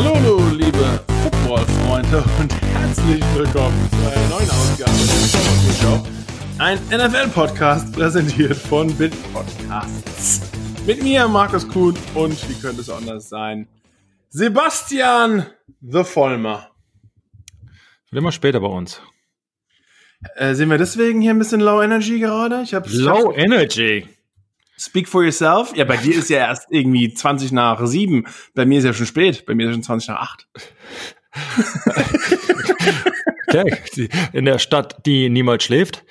Hallo, liebe Football-Freunde und herzlich willkommen zu einer neuen Ausgabe der Show. Ein NFL-Podcast präsentiert von Bit Podcasts. Mit mir, Markus Kuhn und wie könnte es anders sein? Sebastian The Vollmer. Wird immer später bei uns. Äh, sind wir deswegen hier ein bisschen Low Energy gerade? Ich hab's Low Energy. Speak for yourself. Ja, bei dir ist ja erst irgendwie 20 nach 7. Bei mir ist ja schon spät. Bei mir ist ja schon 20 nach 8. okay. In der Stadt, die niemals schläft.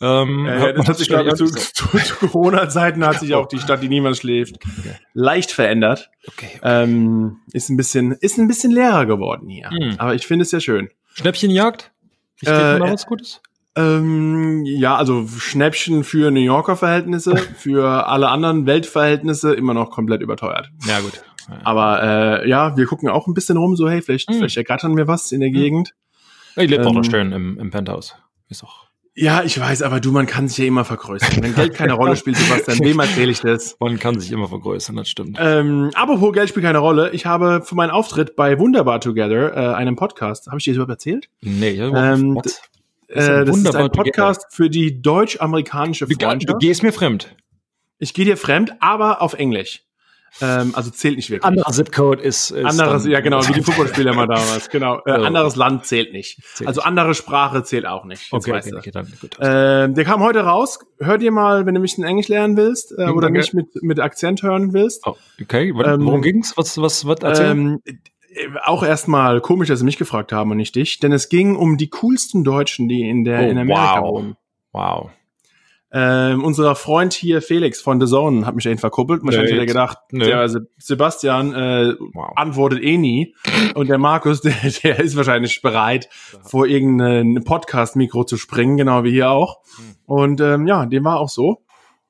Ähm, äh, das hat sich, zu, zu, zu Corona-Zeiten hat sich auch die Stadt, die niemals schläft, okay. leicht verändert. Okay, okay. Ähm, ist ein bisschen, ist ein bisschen leerer geworden hier. Hm. Aber ich finde es sehr schön. Schnäppchenjagd? Ich äh, mal was Gutes? Ähm, ja, also Schnäppchen für New Yorker Verhältnisse, für alle anderen Weltverhältnisse immer noch komplett überteuert. Ja, gut. Aber äh, ja, wir gucken auch ein bisschen rum, so hey, vielleicht, hm. vielleicht ergattern wir was in der hm. Gegend. Ja, ich lebe ähm, auch noch schön im, im Penthouse. Ist auch. Ja, ich weiß, aber du, man kann sich ja immer vergrößern. Wenn Geld keine Rolle spielt, Sebastian, wem erzähle ich das? Man kann sich immer vergrößern, das stimmt. Ähm, apropos Geld spielt keine Rolle. Ich habe für meinen Auftritt bei Wunderbar Together, äh, einem Podcast, habe ich dir das überhaupt erzählt? Nee, ja, ähm, ist, äh, das ist ein Podcast für die deutsch-amerikanische Freundschaft. Du gehst mir fremd. Ich gehe dir fremd, aber auf Englisch. Ähm, also zählt nicht wirklich. Anderer Zipcode ist, ist anderes, ja genau, wie die Fußballspieler immer damals. Genau, äh, anderes Land zählt nicht. Zählt also andere Sprache zählt auch nicht. Okay, okay, okay, dann gut. Äh, der kam heute raus. Hör dir mal, wenn du mich in Englisch lernen willst äh, oder okay. mich mit mit Akzent hören willst. Oh, okay, worum ähm, ging's? Was was was erzählen? Ähm, auch erstmal komisch, dass sie mich gefragt haben und nicht dich, denn es ging um die coolsten Deutschen, die in der oh, in Amerika wow. wohnen. Wow. Ähm, unser Freund hier Felix von The Zone hat mich dahin verkuppelt. Wahrscheinlich hat er gedacht, Nö. der Sebastian äh, wow. antwortet eh nie. Und der Markus, der, der ist wahrscheinlich bereit, vor irgendein Podcast-Mikro zu springen, genau wie hier auch. Hm. Und ähm, ja, dem war auch so.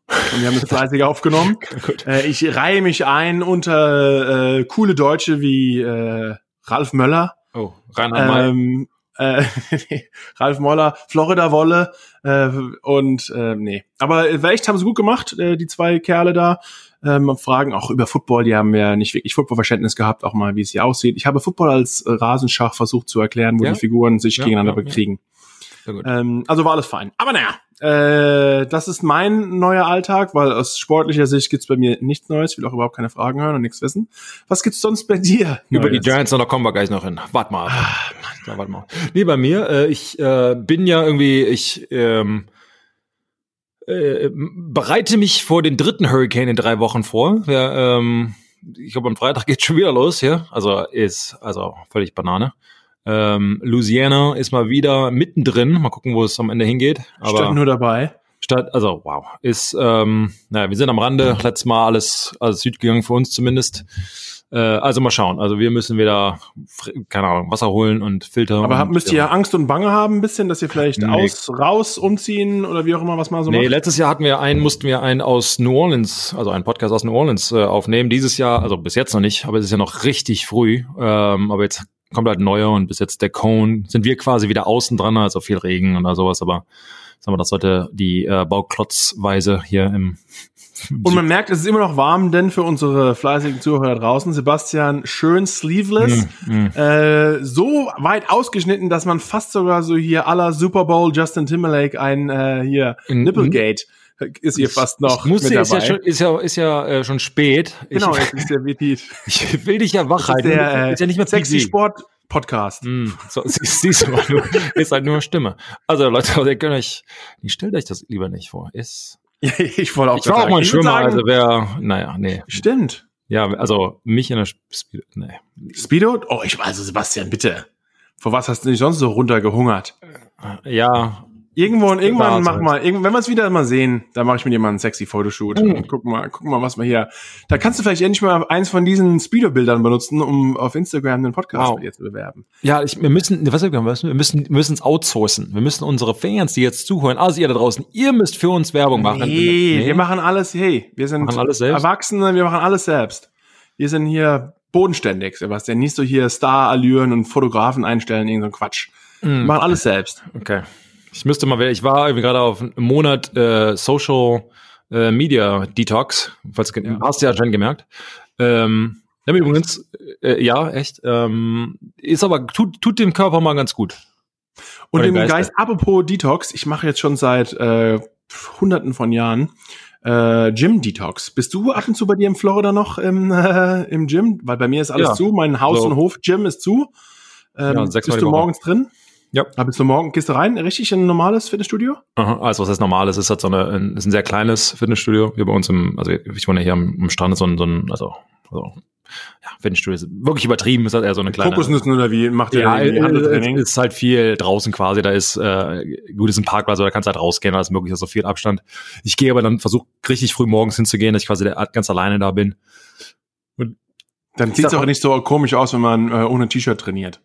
Und wir haben das fleißig aufgenommen. Äh, ich reihe mich ein unter äh, coole Deutsche wie äh, Ralf Möller. Oh, Reinhard ähm, äh, Ralf Moller, Florida Wolle äh, und äh, nee. Aber äh, echt haben sie gut gemacht, äh, die zwei Kerle da. Ähm, fragen auch über Football, die haben ja nicht wirklich Footballverständnis gehabt, auch mal wie es hier aussieht. Ich habe Football als Rasenschach versucht zu erklären, wo ja? die Figuren sich ja, gegeneinander ja, bekriegen. Ähm, also war alles fein. Aber naja, äh, das ist mein neuer Alltag, weil aus sportlicher Sicht gibt's bei mir nichts Neues. Ich will auch überhaupt keine Fragen hören und nichts wissen. Was gibt's sonst bei dir? Über die Giants, da kommen wir gleich noch hin. Warte mal. Ah, ja, warte mal. Nee, bei mir, äh, ich äh, bin ja irgendwie, ich ähm, äh, bereite mich vor den dritten Hurricane in drei Wochen vor. Ja, ähm, ich glaube, am Freitag geht's schon wieder los hier. Also ist also völlig Banane. Ähm, Louisiana ist mal wieder mittendrin. Mal gucken, wo es am Ende hingeht. Aber Statt nur dabei. Statt, also wow, ist, ähm, naja, wir sind am Rande. Letztes Mal alles, alles Süd gegangen für uns zumindest. Äh, also mal schauen. Also wir müssen wieder, keine Ahnung, Wasser holen und filtern. Aber und, müsst ihr ja Angst und Bange haben ein bisschen, dass ihr vielleicht nee. aus, raus umziehen oder wie auch immer, was man so nee, macht? Letztes Jahr hatten wir einen, mussten wir einen aus New Orleans, also einen Podcast aus New Orleans äh, aufnehmen. Dieses Jahr, also bis jetzt noch nicht, aber es ist ja noch richtig früh. Ähm, aber jetzt kommt halt neuer und bis jetzt der Cone sind wir quasi wieder außen dran, also viel Regen oder sowas, aber sagen wir, das sollte die äh, Bauklotzweise hier im und man merkt, es ist immer noch warm, denn für unsere fleißigen Zuhörer draußen, Sebastian, schön sleeveless, mm, mm. Äh, so weit ausgeschnitten, dass man fast sogar so hier aller Super Bowl Justin Timberlake ein äh, hier Nipplegate ist hier fast noch ich muss mit dabei. Ist ja, schon, ist ja, ist ja äh, schon spät. Genau, ich, es ist ja wie Ich will dich ja wach halten. Der, äh, ist ja nicht mehr sexy Sport Podcast. Mm, so, siehst du mal, nur, ist halt nur Stimme. Also Leute, ihr könnt euch, stellt euch das lieber nicht vor. Ist. ich wollte auch. Ich war auch mal ein Schwimmer, sagen, also wer, naja, nee. Stimmt. Ja, also mich in der Speedo, nee. Speedo? Oh, ich weiß, also Sebastian, bitte. Vor was hast du nicht sonst so runtergehungert? Ja, Irgendwo und irgendwann mach mal, wenn wir es wieder mal sehen, da mache ich mit dir mal einen sexy Fotoshoot mhm. und guck mal, guck mal, was wir hier. Da kannst du vielleicht endlich mal eins von diesen Speedo-Bildern benutzen, um auf Instagram den Podcast wow. mit dir zu bewerben. Ja, ich, wir müssen, was wir müssen, wir müssen, wir müssen es outsourcen. Wir müssen unsere Fans, die jetzt zuhören, also ihr da draußen, ihr müsst für uns Werbung machen. Nee, nee. wir machen alles, hey, wir sind Erwachsene, wir machen alles selbst. Wir sind hier bodenständig, Sebastian. Nicht so hier Star-Allüren und Fotografen einstellen, irgendein so Quatsch. Mhm. Wir machen alles selbst. Okay. Ich müsste mal, ich war gerade auf einem Monat äh, Social äh, Media Detox, falls ja. hast du ja schon gemerkt. Ähm, Ja, übrigens, äh, ja, echt. Ähm, ist aber, tut, tut dem Körper mal ganz gut. Und dem Geist, Geist, apropos Detox, ich mache jetzt schon seit äh, hunderten von Jahren äh, Gym Detox. Bist du ab und zu bei dir in Florida noch im, äh, im Gym? Weil bei mir ist alles ja. zu, mein Haus- so. und Hof-Gym ist zu. Ähm, ja, bist du morgens drin? Ja. Da bist du morgen, gehst du rein, richtig in ein normales Fitnessstudio? Aha, also was heißt normales? Ist halt so eine, ein, ist ein sehr kleines Fitnessstudio. Hier bei uns im, also ich wohne hier am, am Strand, ist so ein, so ein also, also ja, Fitnessstudio ist wirklich übertrieben, ist halt eher so eine kleine. Kokosnüssen oder wie macht ihr ja, Handeltraining? Ist halt viel draußen quasi, da ist, äh, gut, ist ein Parkplatz, da kannst du halt rausgehen, da ist möglich, ist so viel Abstand. Ich gehe aber dann, versuche richtig früh morgens hinzugehen, dass ich quasi ganz alleine da bin. Und dann sieht es auch nicht so komisch aus, wenn man äh, ohne T-Shirt trainiert.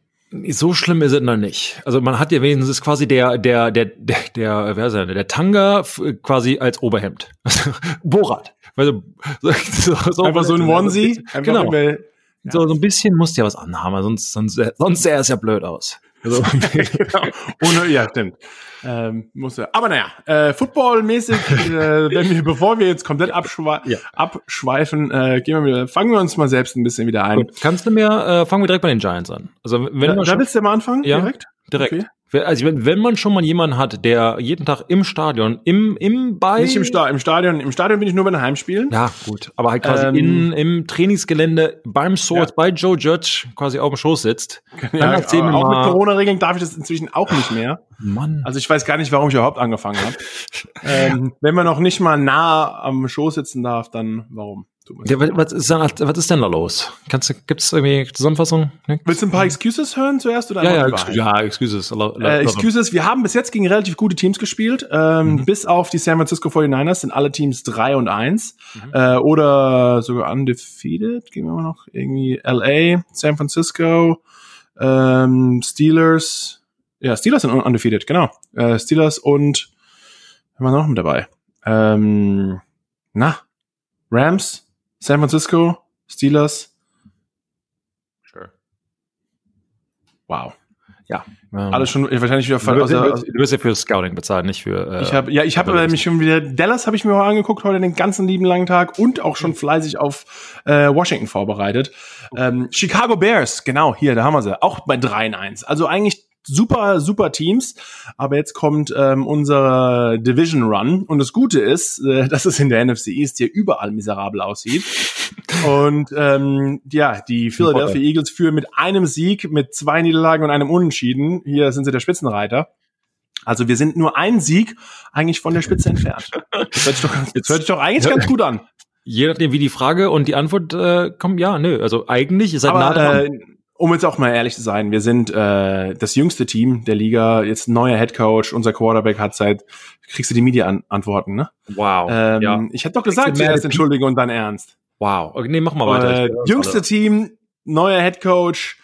So schlimm ist es noch nicht. Also man hat ja wenigstens ist quasi der der der der der wer ist der, der Tanga quasi als Oberhemd. Borat. Also, so, so Einfach so ein Onesie. Genau. ja. so, so ein bisschen musst du ja was anhaben, sonst, sonst, sonst sähe es ja blöd aus. Also, genau. Ohne, ja, stimmt. Ähm, muss er. Aber naja, äh, Football-mäßig, äh, wenn wir, bevor wir jetzt komplett abschwe ja. abschweifen, äh, gehen wir wieder, fangen wir uns mal selbst ein bisschen wieder ein. Gut, kannst du mir, äh, fangen wir direkt bei den Giants an. Also wenn da, da willst du mal anfangen? Ja, direkt? Direkt. Okay. Also wenn man schon mal jemanden hat, der jeden Tag im Stadion, im, im bei. Nicht im, Sta im Stadion, im Stadion bin ich nur bei den Heimspielen. Ja, gut. Aber halt quasi ähm, in, im Trainingsgelände beim Source, ja. bei Joe Judge quasi auf dem Schoß sitzt. Ja, auch mit Corona-Regeln darf ich das inzwischen auch nicht mehr. Mann. Also ich weiß gar nicht, warum ich überhaupt angefangen habe. ähm, wenn man noch nicht mal nah am Schoß sitzen darf, dann warum? Ja, was, ist denn, was ist denn da los? Gibt es irgendwie Zusammenfassung? Nee? Willst du ein paar Excuses hören zuerst? Oder ja, ja, ex ja, Excuses. Äh, Excuses, wir haben bis jetzt gegen relativ gute Teams gespielt. Ähm, mhm. Bis auf die San Francisco 49ers sind alle Teams 3 und 1. Mhm. Äh, oder sogar undefeated. Gehen wir mal noch. Irgendwie LA, San Francisco, ähm, Steelers. Ja, Steelers sind undefeated, genau. Äh, Steelers und haben wir noch mit dabei? Ähm, na, Rams, San Francisco, Steelers. Sure. Wow. Ja. Ähm, Alles schon wahrscheinlich wieder voll. Du, wirst, also, du wirst ja für Scouting bezahlt, nicht für. Äh, ich habe ja, ich habe mich schon wieder Dallas habe ich mir auch angeguckt heute den ganzen lieben langen Tag und auch schon fleißig auf äh, Washington vorbereitet. Ähm, Chicago Bears, genau hier, da haben wir sie, auch bei 3 in 1. Also eigentlich super, super Teams. Aber jetzt kommt ähm, unser Division Run. Und das Gute ist, äh, dass es in der NFC East hier überall miserabel aussieht. Und ähm, ja, die Philadelphia Eagles führen mit einem Sieg, mit zwei Niederlagen und einem Unentschieden. Hier sind sie der Spitzenreiter. Also wir sind nur ein Sieg eigentlich von der Spitze entfernt. Das hört sich doch, das hört sich doch eigentlich ganz gut an. Je nachdem, wie die Frage und die Antwort äh, kommen, ja, nö. Also eigentlich ist halt nah dran. Äh, um jetzt auch mal ehrlich zu sein, wir sind äh, das jüngste Team der Liga, jetzt neuer Head Coach, unser Quarterback hat seit, kriegst du die Media-Antworten, ne? Wow. Ähm, ja. Ich hätte doch gesagt, zuerst Entschuldigung und dann ernst. Wow. Okay, nee, mach mal weiter. Äh, jüngste Team, neuer Head Coach,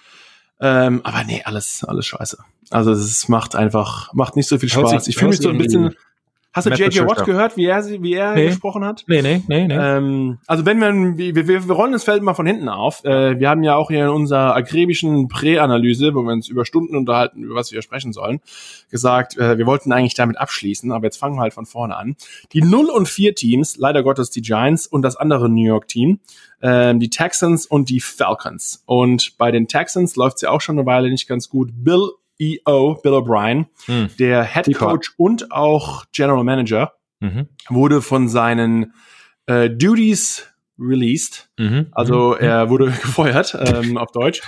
ähm, aber nee, alles, alles scheiße. Also es macht einfach, macht nicht so viel Spaß. Ich fühle mich so ein bisschen Hast du JJ Watt gehört, wie er, wie er nee. gesprochen hat? Nee, nee, nee, nee. Ähm, also wenn wir, wir, wir, wir rollen das Feld mal von hinten auf. Äh, wir haben ja auch hier in unserer akribischen Präanalyse, wo wir uns über Stunden unterhalten, über was wir sprechen sollen, gesagt, äh, wir wollten eigentlich damit abschließen, aber jetzt fangen wir halt von vorne an. Die 0 und 4 Teams, leider Gottes die Giants und das andere New York Team, äh, die Texans und die Falcons. Und bei den Texans läuft es ja auch schon eine Weile nicht ganz gut. Bill EO, Bill O'Brien, hm. der Head Coach und auch General Manager, mhm. wurde von seinen äh, Duties released. Mhm. Also mhm. er wurde gefeuert ähm, auf Deutsch.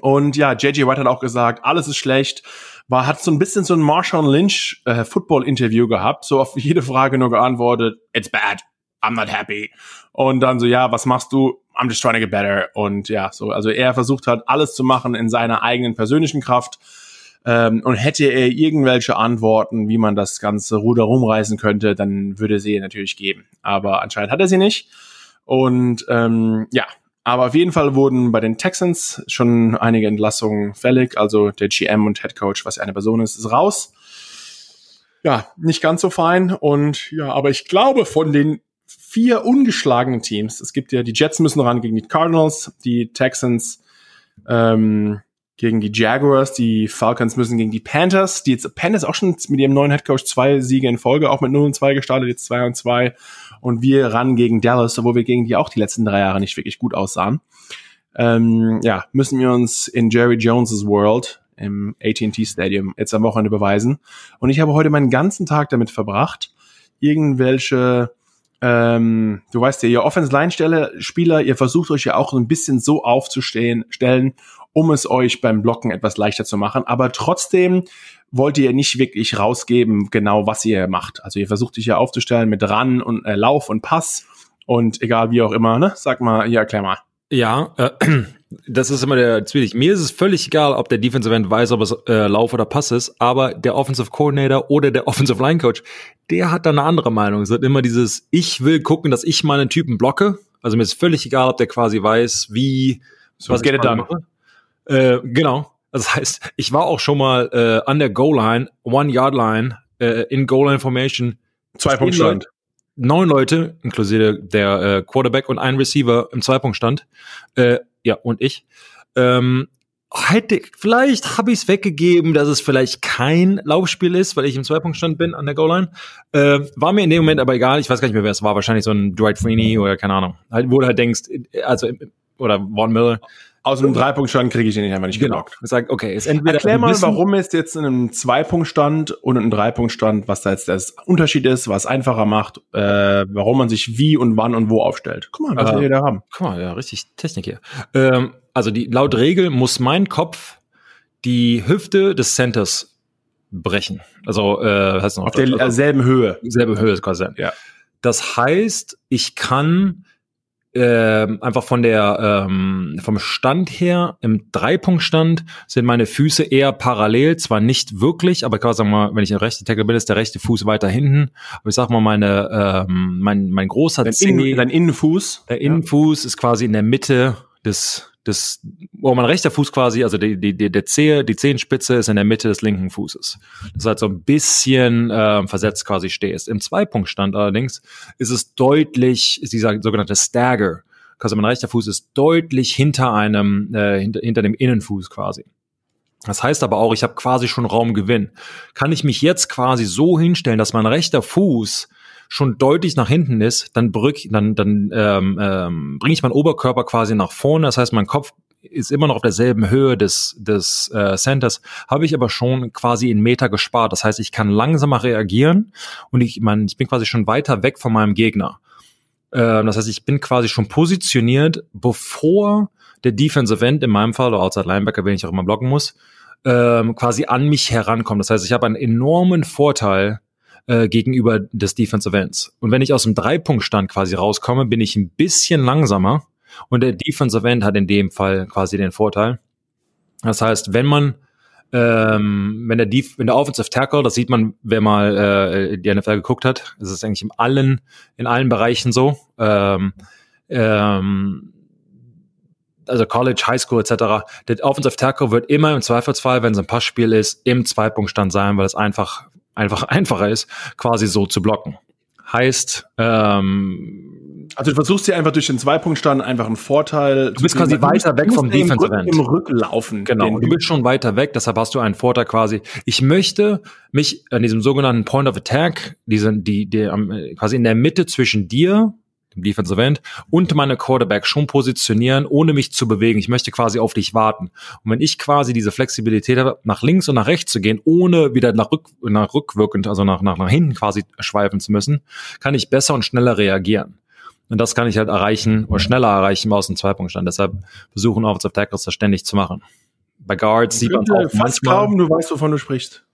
Und ja, JJ White hat auch gesagt, alles ist schlecht. War, hat so ein bisschen so ein Marshawn Lynch äh, Football-Interview gehabt, so auf jede Frage nur geantwortet, it's bad, I'm not happy. Und dann so, ja, was machst du? I'm just trying to get better. Und ja, so, also er versucht hat, alles zu machen in seiner eigenen persönlichen Kraft. Ähm, und hätte er irgendwelche Antworten, wie man das ganze Ruder rumreißen könnte, dann würde sie natürlich geben. Aber anscheinend hat er sie nicht. Und ähm, ja, aber auf jeden Fall wurden bei den Texans schon einige Entlassungen fällig. Also der GM und Head Coach, was eine Person ist, ist raus. Ja, nicht ganz so fein. Und ja, aber ich glaube, von den vier ungeschlagenen Teams, es gibt ja, die Jets müssen ran gegen die Cardinals, die Texans, ähm, gegen die Jaguars, die Falcons müssen gegen die Panthers, die jetzt Panthers auch schon mit ihrem neuen Headcoach zwei Siege in Folge, auch mit 0 und 2 gestartet, jetzt 2 und 2 und wir ran gegen Dallas, obwohl wir gegen die auch die letzten drei Jahre nicht wirklich gut aussahen. Ähm, ja, müssen wir uns in Jerry Jones's World im AT&T Stadium jetzt am Wochenende beweisen. Und ich habe heute meinen ganzen Tag damit verbracht, irgendwelche ähm, du weißt ja, ihr Offense-Line-Spieler, ihr versucht euch ja auch ein bisschen so aufzustehen, stellen, um es euch beim Blocken etwas leichter zu machen. Aber trotzdem wollt ihr nicht wirklich rausgeben, genau was ihr macht. Also ihr versucht euch ja aufzustellen mit Ran und äh, Lauf und Pass und egal wie auch immer, ne? Sag mal, ja, erklär mal. Ja, äh, das ist immer der Zwielig. Mir ist es völlig egal, ob der Defensive End weiß, ob es äh, Lauf oder Pass ist, aber der Offensive Coordinator oder der Offensive Line Coach, der hat da eine andere Meinung. Es wird immer dieses, ich will gucken, dass ich meinen Typen blocke. Also mir ist völlig egal, ob der quasi weiß, wie, so, was get it done. Äh, genau. Das heißt, ich war auch schon mal äh, an der Goal-Line, One-Yard-Line, äh, in Goal-Line-Formation. Zwei Punkt Stand. Neun Leute, inklusive der äh, Quarterback und ein Receiver im Zweipunktstand. Äh, ja, und ich. Ähm, hätte, vielleicht habe ich es weggegeben, dass es vielleicht kein Laufspiel ist, weil ich im Zweipunktstand bin an der Goal-Line. Äh, war mir in dem Moment aber egal. Ich weiß gar nicht mehr, wer es war. Wahrscheinlich so ein Dwight Freeney oder keine Ahnung. Halt, wo du halt denkst, also, oder Von Miller aus einem Dreipunktstand kriege ich den nicht einfach nicht genau. Ich sag, okay, ist entweder Erklär mal, warum es jetzt in einem Zweipunktstand und einem Dreipunktstand, was da jetzt der Unterschied ist, was einfacher macht, äh, warum man sich wie und wann und wo aufstellt. Guck mal, was äh, wir da haben. Guck mal, ja, richtig Technik hier. Ähm, also die laut Regel muss mein Kopf die Hüfte des Centers brechen. Also äh, heißt noch auf derselben Höhe. Selbe Höhe quasi. Ja. Das heißt, ich kann äh, einfach von der ähm, vom Stand her im Dreipunktstand sind meine Füße eher parallel, zwar nicht wirklich, aber kann sagen mal, wenn ich ein rechter Tackle bin, ist der rechte Fuß weiter hinten. Aber ich sag mal, meine ähm, mein mein großer dein, Innen, dein Innenfuß, der Innenfuß ja. ist quasi in der Mitte des das, wo mein rechter Fuß quasi, also die, die, die, der Zehe, die Zehenspitze ist in der Mitte des linken Fußes. Das heißt so ein bisschen äh, versetzt quasi stehst. Im Zweipunktstand allerdings ist es deutlich, ist dieser sogenannte Stagger. Also mein rechter Fuß ist deutlich hinter einem, äh, hinter, hinter dem Innenfuß quasi. Das heißt aber auch, ich habe quasi schon Raumgewinn. Kann ich mich jetzt quasi so hinstellen, dass mein rechter Fuß schon deutlich nach hinten ist, dann, brück, dann, dann ähm, ähm, bringe ich meinen Oberkörper quasi nach vorne. Das heißt, mein Kopf ist immer noch auf derselben Höhe des, des äh, Centers, habe ich aber schon quasi in Meter gespart. Das heißt, ich kann langsamer reagieren und ich, mein, ich bin quasi schon weiter weg von meinem Gegner. Äh, das heißt, ich bin quasi schon positioniert, bevor der Defensive End, in meinem Fall, oder Outside Linebacker, wenn ich auch immer blocken muss, ähm, quasi an mich herankommt. Das heißt, ich habe einen enormen Vorteil äh, gegenüber des Defensive Ends. Und wenn ich aus dem Dreipunktstand quasi rauskomme, bin ich ein bisschen langsamer und der Defensive End hat in dem Fall quasi den Vorteil. Das heißt, wenn man ähm, wenn der Def wenn der Offensive Tackle, das sieht man, wer mal äh, die NFL geguckt hat, das ist eigentlich in allen in allen Bereichen so. Ähm, ähm, also College, High School etc. Der Offensive Tackle wird immer im Zweifelsfall, wenn es ein Passspiel ist, im Zweipunktstand sein, weil es einfach einfach einfacher ist, quasi so zu blocken. Heißt, ähm, also du versuchst dir einfach durch den Zweipunktstand einfach einen Vorteil. Du bist quasi weiter weg vom Defensive End. Im Rücklaufen. Genau. Du bist schon weiter weg, deshalb hast du einen Vorteil quasi. Ich möchte mich an diesem sogenannten Point of Attack, diesen, die, die, quasi in der Mitte zwischen dir dem Defensive End, und meine Quarterback schon positionieren, ohne mich zu bewegen. Ich möchte quasi auf dich warten. Und wenn ich quasi diese Flexibilität habe, nach links und nach rechts zu gehen, ohne wieder nach, rück, nach rückwirkend, also nach, nach, nach hinten quasi schweifen zu müssen, kann ich besser und schneller reagieren. Und das kann ich halt erreichen oder schneller erreichen aus dem Zweipunktstand. Deshalb versuchen Offensive Tackles das ständig zu machen. Bei Guards sieht man auch manchmal. Glauben, du weißt, wovon du sprichst.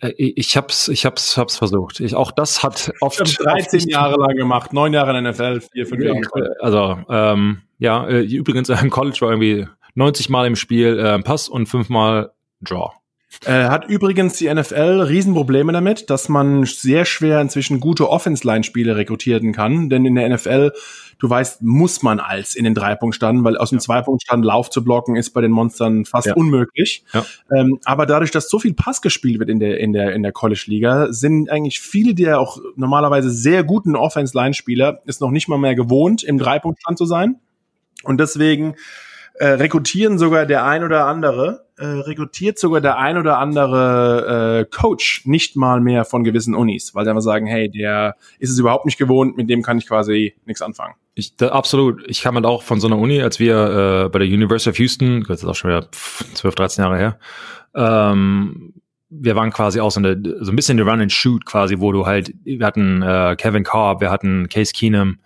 Äh, ich hab's, ich hab's, hab's versucht. Ich, auch das hat oft. Ich 13 oft Jahre lang gemacht, neun Jahre in der NFL, vier, fünf Jahre. Also, ähm, ja, äh, übrigens im College war irgendwie 90 Mal im Spiel äh, Pass und fünfmal Draw. Äh, hat übrigens die NFL Riesenprobleme damit, dass man sehr schwer inzwischen gute Offense-Line-Spiele rekrutieren kann, denn in der NFL, du weißt, muss man als in den Dreipunkt standen, weil aus dem ja. Zweipunktstand Lauf zu blocken ist bei den Monstern fast ja. unmöglich. Ja. Ähm, aber dadurch, dass so viel Pass gespielt wird in der in der in der College-Liga, sind eigentlich viele der auch normalerweise sehr guten Offense-Line-Spieler ist noch nicht mal mehr gewohnt, im Dreipunktstand zu sein und deswegen äh, rekrutieren sogar der ein oder andere äh, rekrutiert sogar der ein oder andere äh, Coach nicht mal mehr von gewissen Unis, weil sie einfach sagen, hey, der ist es überhaupt nicht gewohnt, mit dem kann ich quasi nichts anfangen. Ich, da, absolut. Ich kam halt auch von so einer Uni, als wir äh, bei der University of Houston, das ist auch schon wieder 12, 13 Jahre her, ähm, wir waren quasi auch so, eine, so ein bisschen eine Run and Shoot quasi, wo du halt, wir hatten äh, Kevin Cobb, wir hatten Case Keenum,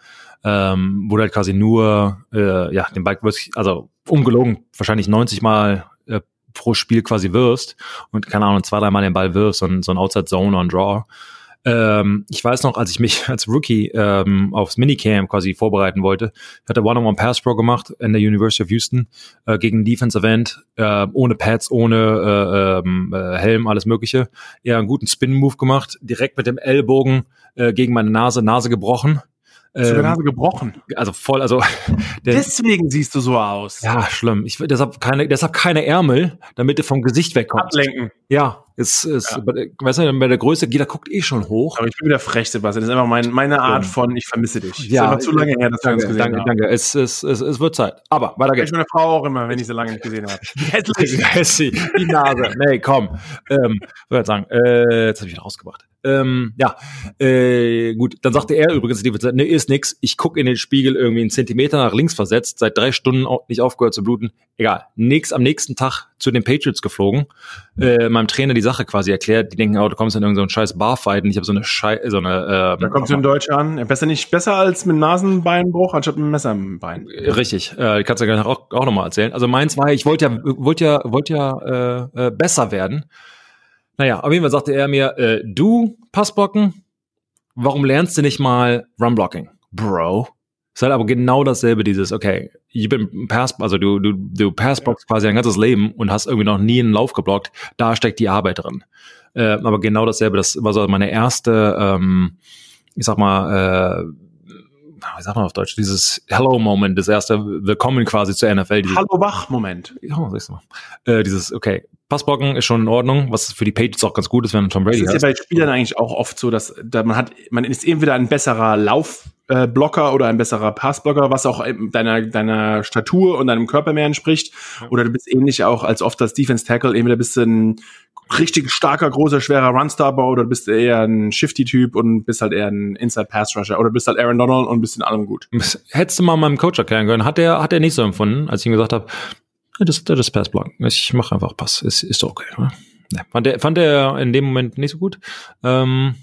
ähm, wo du halt quasi nur äh, ja den Ball also ungelogen wahrscheinlich 90 Mal äh, pro Spiel quasi wirst und keine Ahnung zwei drei Mal den Ball wirfst und so ein Outside Zone on Draw. Ähm, ich weiß noch, als ich mich als Rookie ähm, aufs Minicamp quasi vorbereiten wollte, ich hatte One-on-One Pass Pro gemacht in der University of Houston äh, gegen Defensive End, äh, ohne Pads, ohne äh, ähm, äh, Helm, alles Mögliche. Eher einen guten Spin-Move gemacht, direkt mit dem Ellbogen äh, gegen meine Nase, Nase gebrochen. Hast du Nase gebrochen? Also voll, also der, deswegen siehst du so aus. Ja, schlimm. Ich deshalb keine, deshalb keine Ärmel, damit du vom Gesicht wegkommst. Ablenken. Ja, ist, ist ja. Bei, weißt du, bei der Größe, jeder guckt eh schon hoch. Aber ich bin wieder frech, Sebastian. Das ist einfach mein, meine Art von, ich vermisse dich. Ja, ist zu lange her, dass danke, wir uns gesehen danke, haben. Danke, Es, es, es, es wird Zeit. Aber weiter geht's. Ich meine Frau auch immer, wenn ich sie lange nicht gesehen habe. Hässlich. Hässlich. Die Nase. Nee, komm. Ähm, würde sagen, äh, jetzt habe ich wieder rausgebracht. Ähm, ja, äh, gut, dann sagte er übrigens, ne, ist nix, ich gucke in den Spiegel irgendwie einen Zentimeter nach links versetzt, seit drei Stunden nicht aufgehört zu bluten. Egal, nix am nächsten Tag zu den Patriots geflogen, äh, meinem Trainer die Sache quasi erklärt, die denken, oh, du kommst in irgendeinen so scheiß Barfight und ich habe so eine Schei so eine ähm, Da kommst du in Deutsch an, besser nicht, besser als mit Nasenbeinbruch, anstatt mit einem Messer im Bein. Richtig, äh, kannst du ja auch, auch nochmal erzählen. Also meins war, ich wollte ja, wollte ja, wollte ja äh, äh, besser werden naja, auf jeden Fall sagte er mir, äh, du Passblocken, warum lernst du nicht mal Runblocking? Bro. Ist halt aber genau dasselbe, dieses, okay, ich bin Pass, also du, du, du Passbox quasi dein ganzes Leben und hast irgendwie noch nie einen Lauf geblockt, da steckt die Arbeit drin. Äh, aber genau dasselbe, das war so meine erste, ähm, ich sag mal, äh, wie sagt man auf Deutsch, dieses Hello-Moment, das erste Willkommen quasi zur NFL. Hallo-Wach-Moment. Ja, sagst du mal. Äh, dieses, okay, Passblocken ist schon in Ordnung, was für die Pages auch ganz gut ist, wenn man Tom Brady Das ist ja bei Spielern eigentlich auch oft so, dass da man hat, man ist entweder ein besserer Laufblocker oder ein besserer Passblocker, was auch deiner, deiner Statur und deinem Körper mehr entspricht. Oder du bist ähnlich auch als oft als Defense Tackle, entweder bist du ein richtig starker, großer, schwerer Runstopper oder du bist eher ein Shifty-Typ und bist halt eher ein Inside-Pass-Rusher oder bist halt Aaron Donald und bist in allem gut. Hättest du mal meinem Coach erklären können, hat er hat er nicht so empfunden, als ich ihm gesagt habe, das, das ist Passblock. Ich mache einfach Pass. Ist, ist okay. Ja, fand, er, fand er in dem Moment nicht so gut. Ähm,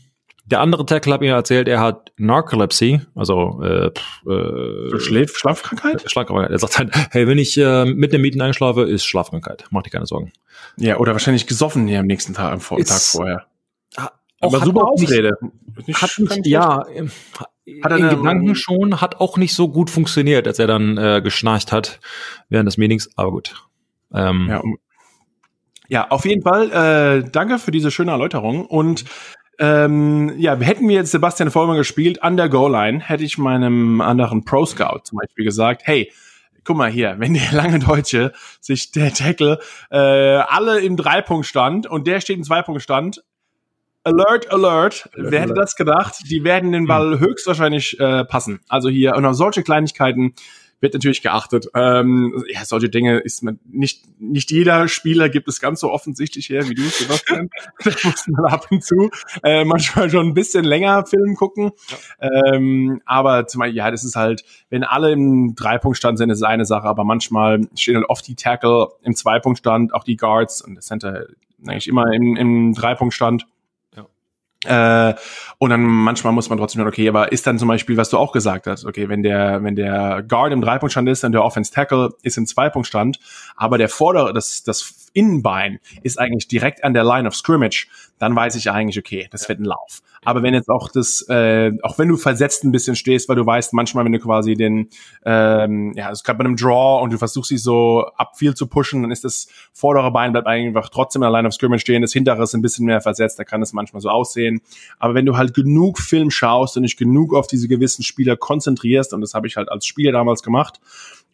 der andere Tackle hat mir erzählt, er hat Narcolepsy, also äh, äh, Schläf Schlafkrankheit? Schlafkrankheit. Er sagt halt, hey, wenn ich äh, mit dem Mieten einschlafe, ist Schlafkrankheit. Mach dir keine Sorgen. Ja, oder wahrscheinlich gesoffen hier am nächsten Tag, am Tag vorher. Aber super Ausrede. Nicht, hat nicht, ja, hat er in Gedanken schon, hat auch nicht so gut funktioniert, als er dann äh, geschnarcht hat während des Meetings, aber gut. Ähm, ja, um, ja, auf jeden Fall, äh, danke für diese schöne Erläuterung und ähm, ja, hätten wir jetzt Sebastian Vollmann gespielt an der Goal-Line, hätte ich meinem anderen Pro-Scout zum Beispiel gesagt, hey, guck mal hier, wenn der lange Deutsche sich der Tackle äh, alle im Dreipunktstand und der steht im Zweipunktstand, Alert, Alert. Alert Wer hätte alert. das gedacht? Die werden den Ball hm. höchstwahrscheinlich äh, passen. Also hier, und auf solche Kleinigkeiten wird natürlich geachtet. Ähm, ja, solche Dinge ist man nicht, nicht jeder Spieler gibt es ganz so offensichtlich her wie du, Sebastian. da muss man ab und zu äh, manchmal schon ein bisschen länger Film gucken. Ja. Ähm, aber zum Beispiel, ja, das ist halt, wenn alle im Dreipunktstand sind, ist es eine Sache, aber manchmal stehen halt oft die Tackle im Zweipunktstand, auch die Guards und das Center eigentlich immer im, im Dreipunktstand. Äh, und dann manchmal muss man trotzdem, okay, aber ist dann zum Beispiel, was du auch gesagt hast, okay, wenn der, wenn der Guard im Dreipunktstand ist, dann der Offense Tackle ist im Zweipunktstand, aber der vordere, das, das Innenbein ist eigentlich direkt an der Line of Scrimmage, dann weiß ich eigentlich, okay, das wird ein Lauf. Aber wenn jetzt auch das, äh, auch wenn du versetzt ein bisschen stehst, weil du weißt, manchmal, wenn du quasi den, ähm, ja, es gerade bei einem Draw und du versuchst sie so upfield zu pushen, dann ist das vordere Bein bleibt einfach trotzdem in der Line of Scrimmage stehen, das hintere ist ein bisschen mehr versetzt, da kann es manchmal so aussehen. Aber wenn du halt genug Film schaust und dich genug auf diese gewissen Spieler konzentrierst, und das habe ich halt als Spieler damals gemacht,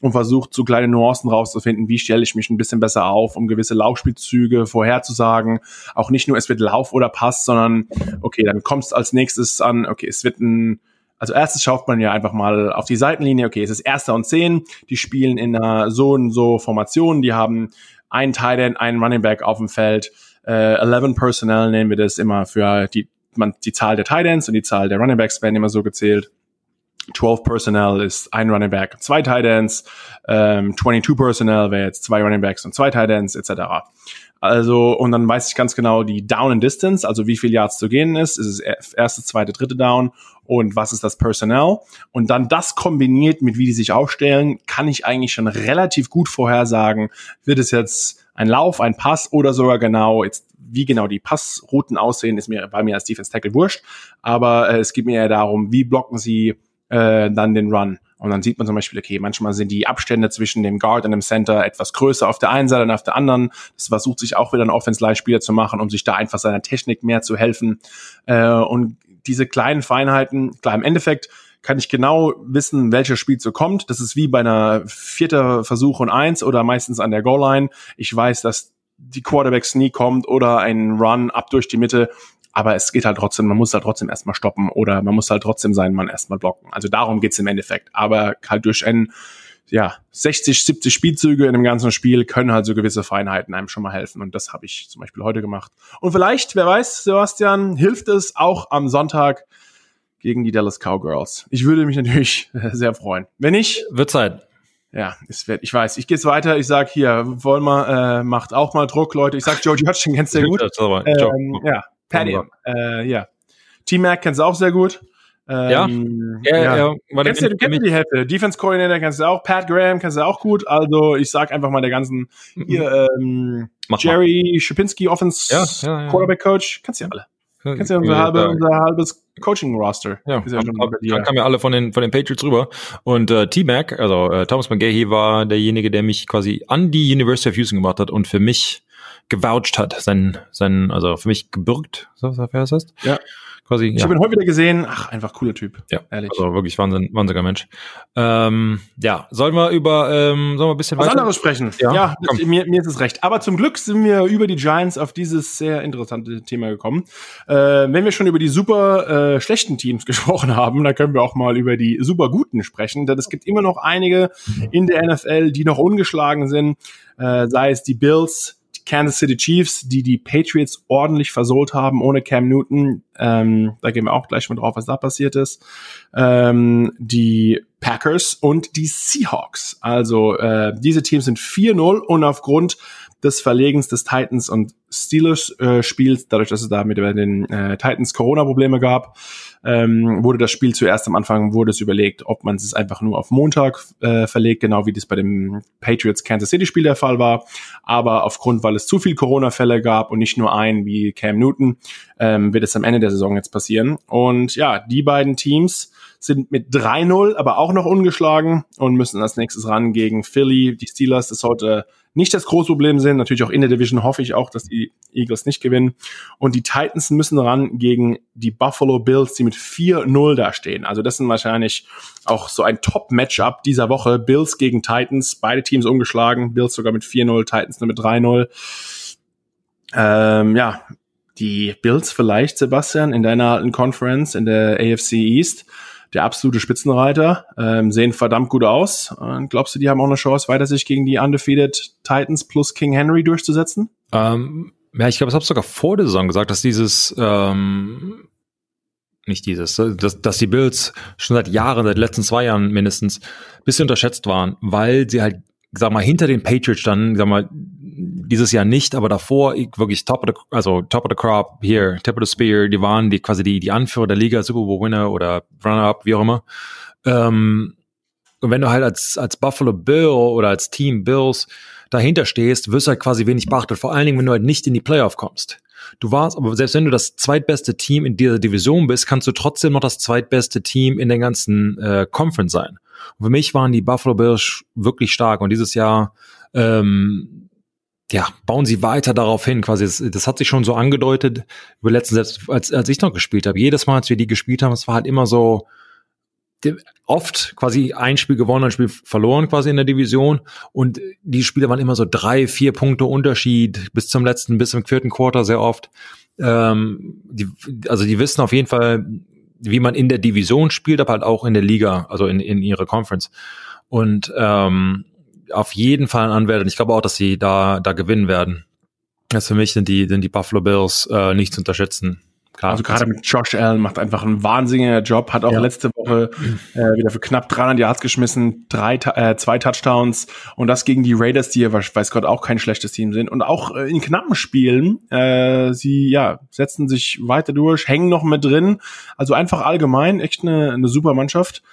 und versucht, so kleine Nuancen rauszufinden, wie stelle ich mich ein bisschen besser auf, um gewisse Laufspielzüge vorherzusagen. Auch nicht nur, es wird Lauf oder Pass, sondern okay, dann kommt es als nächstes an, okay, es wird ein, also erstes schaut man ja einfach mal auf die Seitenlinie, okay, es ist Erster und Zehn, die spielen in einer so und so Formation, die haben ein Tight End, ein Running Back auf dem Feld. Äh, 11 Personnel nennen wir das immer für die, man, die Zahl der Tight Ends und die Zahl der Running Backs werden immer so gezählt. 12 Personnel ist ein Running Back, zwei Tight Ends, ähm, 22 Personnel wäre jetzt zwei Running Backs und zwei Tight Ends etc. Also, und dann weiß ich ganz genau die Down and Distance, also wie viel Yards zu gehen ist. Ist es erste, zweite, dritte Down und was ist das Personnel? Und dann das kombiniert mit wie die sich aufstellen, kann ich eigentlich schon relativ gut vorhersagen, wird es jetzt ein Lauf, ein Pass oder sogar genau jetzt wie genau die Passrouten aussehen, ist mir bei mir als Defense Tackle wurscht. Aber äh, es geht mir eher darum, wie blocken sie äh, dann den Run. Und dann sieht man zum Beispiel, okay, manchmal sind die Abstände zwischen dem Guard und dem Center etwas größer auf der einen Seite und auf der anderen. Das versucht sich auch wieder ein Offense-Line-Spieler zu machen, um sich da einfach seiner Technik mehr zu helfen. Äh, und diese kleinen Feinheiten, klar, im Endeffekt kann ich genau wissen, welcher Spielzug kommt. Das ist wie bei einer vierter Versuch und eins oder meistens an der Goal-Line. Ich weiß, dass die Quarterback-Sneak kommt oder ein Run ab durch die Mitte aber es geht halt trotzdem, man muss halt trotzdem erstmal stoppen oder man muss halt trotzdem seinen Mann erstmal blocken. Also darum geht's im Endeffekt. Aber halt durch ein ja, 60, 70 Spielzüge in dem ganzen Spiel können halt so gewisse Feinheiten einem schon mal helfen. Und das habe ich zum Beispiel heute gemacht. Und vielleicht, wer weiß, Sebastian, hilft es auch am Sonntag gegen die Dallas Cowgirls. Ich würde mich natürlich sehr freuen. Wenn nicht, wird Zeit. Ja, es wird, ich weiß. Ich gehe weiter. Ich sag hier, Wollmer äh, macht auch mal Druck, Leute. Ich sag Joe Hodgson kennst du sehr gut. Ähm, ja, Patty. Äh, ja. T-Mac kennst du auch sehr gut. Ähm, ja, ja, ja. ja. Kennst du, du kennst die Hälfte. Defense Coordinator kennst du auch. Pat Graham kennst du auch gut. Also ich sag einfach mal der ganzen hier ähm, Jerry Schipinski Offense ja. Quarterback Coach. Kennst du ja alle. Kennst du ja unser, halbe, unser halbes Coaching-Roster. Ja, ja kamen ja alle von den, von den Patriots rüber. Und äh, T-Mac, also äh, Thomas McGahey war derjenige, der mich quasi an die University of Houston gemacht hat und für mich gewoucht hat, sein, sein, also für mich gebürgt, so was das heißt. Ja. Quasi, ich ja. habe ihn heute wieder gesehen. Ach, einfach cooler Typ. Ja, ehrlich. Also wirklich Wahnsinn, wahnsinniger Mensch. Ähm, ja, sollen wir über, ähm, sollen wir ein bisschen was weiter? anderes sprechen? Ja, ja das, mir, mir ist es recht. Aber zum Glück sind wir über die Giants auf dieses sehr interessante Thema gekommen. Äh, wenn wir schon über die super äh, schlechten Teams gesprochen haben, dann können wir auch mal über die super guten sprechen. Denn es gibt immer noch einige in der NFL, die noch ungeschlagen sind. Äh, sei es die Bills, Kansas City Chiefs, die die Patriots ordentlich versohlt haben ohne Cam Newton. Ähm, da gehen wir auch gleich mal drauf, was da passiert ist. Ähm, die Packers und die Seahawks. Also äh, diese Teams sind 4-0 und aufgrund des Verlegens des Titans und Steelers äh, Spiels, dadurch, dass es da mit den äh, Titans Corona-Probleme gab, ähm, wurde das Spiel zuerst am Anfang wurde es überlegt, ob man es einfach nur auf Montag äh, verlegt, genau wie das bei dem Patriots Kansas City Spiel der Fall war. Aber aufgrund, weil es zu viel Corona-Fälle gab und nicht nur einen wie Cam Newton, ähm, wird es am Ende der Saison jetzt passieren. Und ja, die beiden Teams sind mit 3-0, aber auch noch ungeschlagen und müssen als nächstes ran gegen Philly. Die Steelers, das sollte nicht das große Problem sind. Natürlich auch in der Division hoffe ich auch, dass die Eagles nicht gewinnen. Und die Titans müssen ran gegen die Buffalo Bills, die mit 4-0 da stehen. Also das sind wahrscheinlich auch so ein Top-Matchup dieser Woche. Bills gegen Titans, beide Teams umgeschlagen. Bills sogar mit 4-0, Titans nur mit 3-0. Ähm, ja, die Bills vielleicht, Sebastian, in deiner alten Conference in der AFC East der absolute Spitzenreiter, ähm, sehen verdammt gut aus. Und glaubst du, die haben auch eine Chance, weiter sich gegen die undefeated Titans plus King Henry durchzusetzen? Ähm, ja, ich glaube, ich habe sogar vor der Saison gesagt, dass dieses ähm, nicht dieses, dass, dass die Bills schon seit Jahren, seit den letzten zwei Jahren mindestens, bisschen unterschätzt waren, weil sie halt, sag mal, hinter den Patriots standen, sag mal, dieses Jahr nicht, aber davor wirklich top of the, also top of the crop, hier, tip of the spear, die waren die quasi die, die Anführer der Liga, Super Bowl Winner oder Runner-up, wie auch immer. Ähm, und wenn du halt als, als Buffalo Bill oder als Team Bills dahinter stehst, wirst du halt quasi wenig beachtet. Vor allen Dingen, wenn du halt nicht in die Playoff kommst. Du warst, aber selbst wenn du das zweitbeste Team in dieser Division bist, kannst du trotzdem noch das zweitbeste Team in der ganzen äh, Conference sein. Und für mich waren die Buffalo Bills wirklich stark und dieses Jahr ähm, ja, bauen sie weiter darauf hin. Quasi, das, das hat sich schon so angedeutet über letzten selbst, als, als ich noch gespielt habe. Jedes Mal, als wir die gespielt haben, es war halt immer so oft quasi ein Spiel gewonnen, ein Spiel verloren quasi in der Division. Und die Spiele waren immer so drei, vier Punkte Unterschied bis zum letzten, bis zum vierten Quarter sehr oft. Ähm, die, also die wissen auf jeden Fall, wie man in der Division spielt, aber halt auch in der Liga, also in, in ihrer Conference. Und ähm, auf jeden Fall ein Anwärter. Ich glaube auch, dass sie da, da gewinnen werden. Das für mich sind die, sind die Buffalo Bills äh, nicht zu unterschätzen. Klar, also gerade mit Josh Allen macht einfach einen wahnsinnigen Job, hat auch ja. letzte Woche äh, wieder für knapp 300 Yards geschmissen, drei, äh, zwei Touchdowns und das gegen die Raiders, die ja weiß Gott auch kein schlechtes Team sind und auch äh, in knappen Spielen, äh, sie ja setzen sich weiter durch, hängen noch mit drin, also einfach allgemein echt eine, eine super Mannschaft.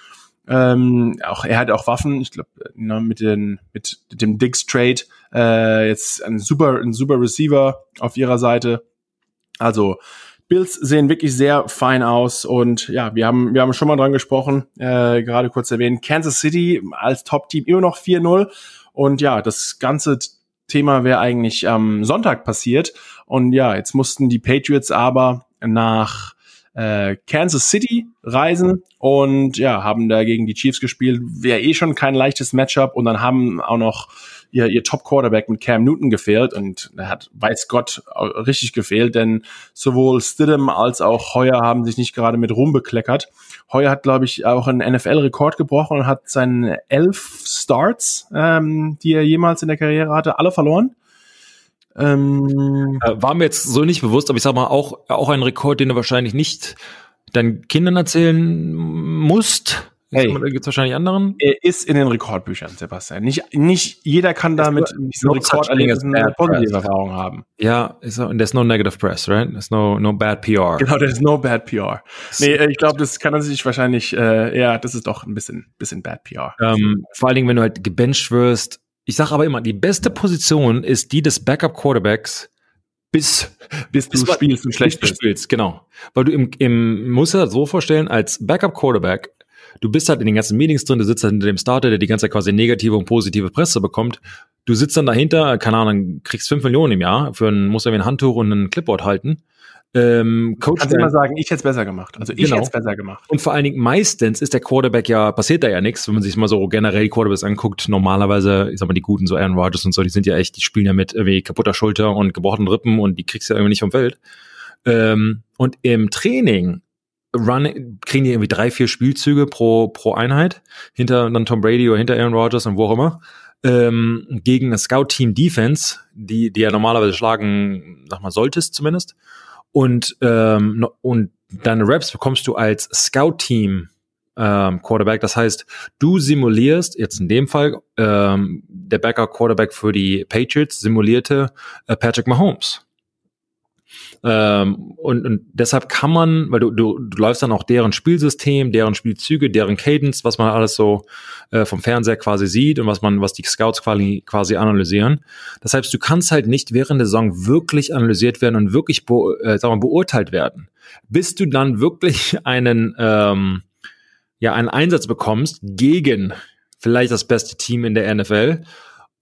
Ähm, auch er hat auch Waffen, ich glaube ne, mit den mit dem Diggs Trade äh, jetzt ein super ein super Receiver auf ihrer Seite. Also Bills sehen wirklich sehr fein aus und ja, wir haben, wir haben schon mal dran gesprochen, äh, gerade kurz erwähnt, Kansas City als Top-Team immer noch 4-0 und ja, das ganze Thema wäre eigentlich am Sonntag passiert und ja, jetzt mussten die Patriots aber nach äh, Kansas City reisen und ja, haben da gegen die Chiefs gespielt. Wäre eh schon kein leichtes Matchup und dann haben auch noch ihr, ihr Top-Quarterback mit Cam Newton gefehlt und er hat, weiß Gott, richtig gefehlt, denn sowohl Stidham als auch Heuer haben sich nicht gerade mit Ruhm bekleckert. Heuer hat, glaube ich, auch einen NFL-Rekord gebrochen und hat seine elf Starts, ähm, die er jemals in der Karriere hatte, alle verloren. Ähm, äh, war mir jetzt so nicht bewusst, aber ich sag mal, auch, auch ein Rekord, den du wahrscheinlich nicht deinen Kindern erzählen musst. Hey, da gibt wahrscheinlich anderen. Er ist in den Rekordbüchern, Sebastian. Nicht, nicht jeder kann damit diesen Rekorderlebnissen eine positive Erfahrung haben. Ja, und there's no negative press, right? There's no, no bad PR. Genau, there's no bad PR. Nee, äh, ich glaube, das kann er sich wahrscheinlich, äh, ja, das ist doch ein bisschen, bisschen bad PR. Ähm, vor allen Dingen, wenn du halt gebencht wirst. Ich sage aber immer, die beste Position ist die des Backup-Quarterbacks, bis, bis du bis, spielst und schlecht. Spielst, genau. Weil du im, im, musst du das so vorstellen, als Backup-Quarterback du bist halt in den ganzen Meetings drin, du sitzt halt hinter dem Starter, der die ganze Zeit quasi negative und positive Presse bekommt. Du sitzt dann dahinter, keine Ahnung, kriegst fünf Millionen im Jahr, für ein, musst du ein Handtuch und ein Clipboard halten. Ähm, Coach Kannst du immer sagen, ich hätte es besser gemacht. Also ich genau. hätte es besser gemacht. Und vor allen Dingen meistens ist der Quarterback ja, passiert da ja nichts, wenn man sich mal so generell die Quarterbacks anguckt. Normalerweise, ich sag mal, die guten, so Aaron Rodgers und so, die sind ja echt, die spielen ja mit irgendwie kaputter Schulter und gebrochenen Rippen und die kriegst du ja irgendwie nicht vom Feld. Ähm, und im Training Run, kriegen die irgendwie drei, vier Spielzüge pro, pro Einheit, hinter dann Tom Brady oder hinter Aaron Rodgers und wo auch immer, ähm, gegen eine Scout-Team Defense, die, die ja normalerweise schlagen, sag mal, solltest zumindest. Und, ähm, und deine Raps bekommst du als Scout-Team ähm, Quarterback. Das heißt, du simulierst, jetzt in dem Fall, ähm, der Backup Quarterback für die Patriots simulierte äh, Patrick Mahomes. Ähm, und, und deshalb kann man, weil du, du, du läufst dann auch deren Spielsystem, deren Spielzüge, deren Cadence, was man alles so äh, vom Fernseher quasi sieht und was man, was die Scouts quasi, quasi analysieren. Das heißt, du kannst halt nicht während der Saison wirklich analysiert werden und wirklich be, äh, sagen wir, beurteilt werden. Bis du dann wirklich einen, ähm, ja, einen Einsatz bekommst gegen vielleicht das beste Team in der NFL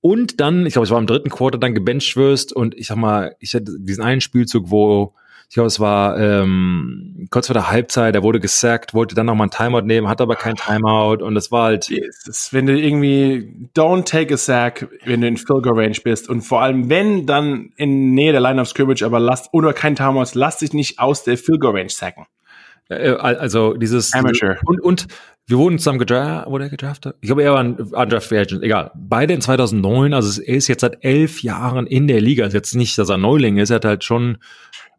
und dann, ich glaube, es war im dritten Quarter, dann gebencht wirst und ich sag mal, ich hatte diesen einen Spielzug, wo ich glaube, es war ähm, kurz vor der Halbzeit, er wurde gesackt, wollte dann nochmal ein Timeout nehmen, hat aber kein Timeout und das war halt. Ist, wenn du irgendwie don't take a sack, wenn du in Field Goal Range bist und vor allem wenn dann in Nähe der Line of Scrimmage, aber lasst oder kein Timeout, lass dich nicht aus der Field Goal Range sacken. Äh, also dieses Amateur. Und, und wir wurden zusammen gedraftet, wurde er gedraftet? Ich glaube, er war ein Undrafted Agent, egal. Beide in 2009, also er ist jetzt seit elf Jahren in der Liga. Ist jetzt nicht, dass er Neuling ist, er hat halt schon.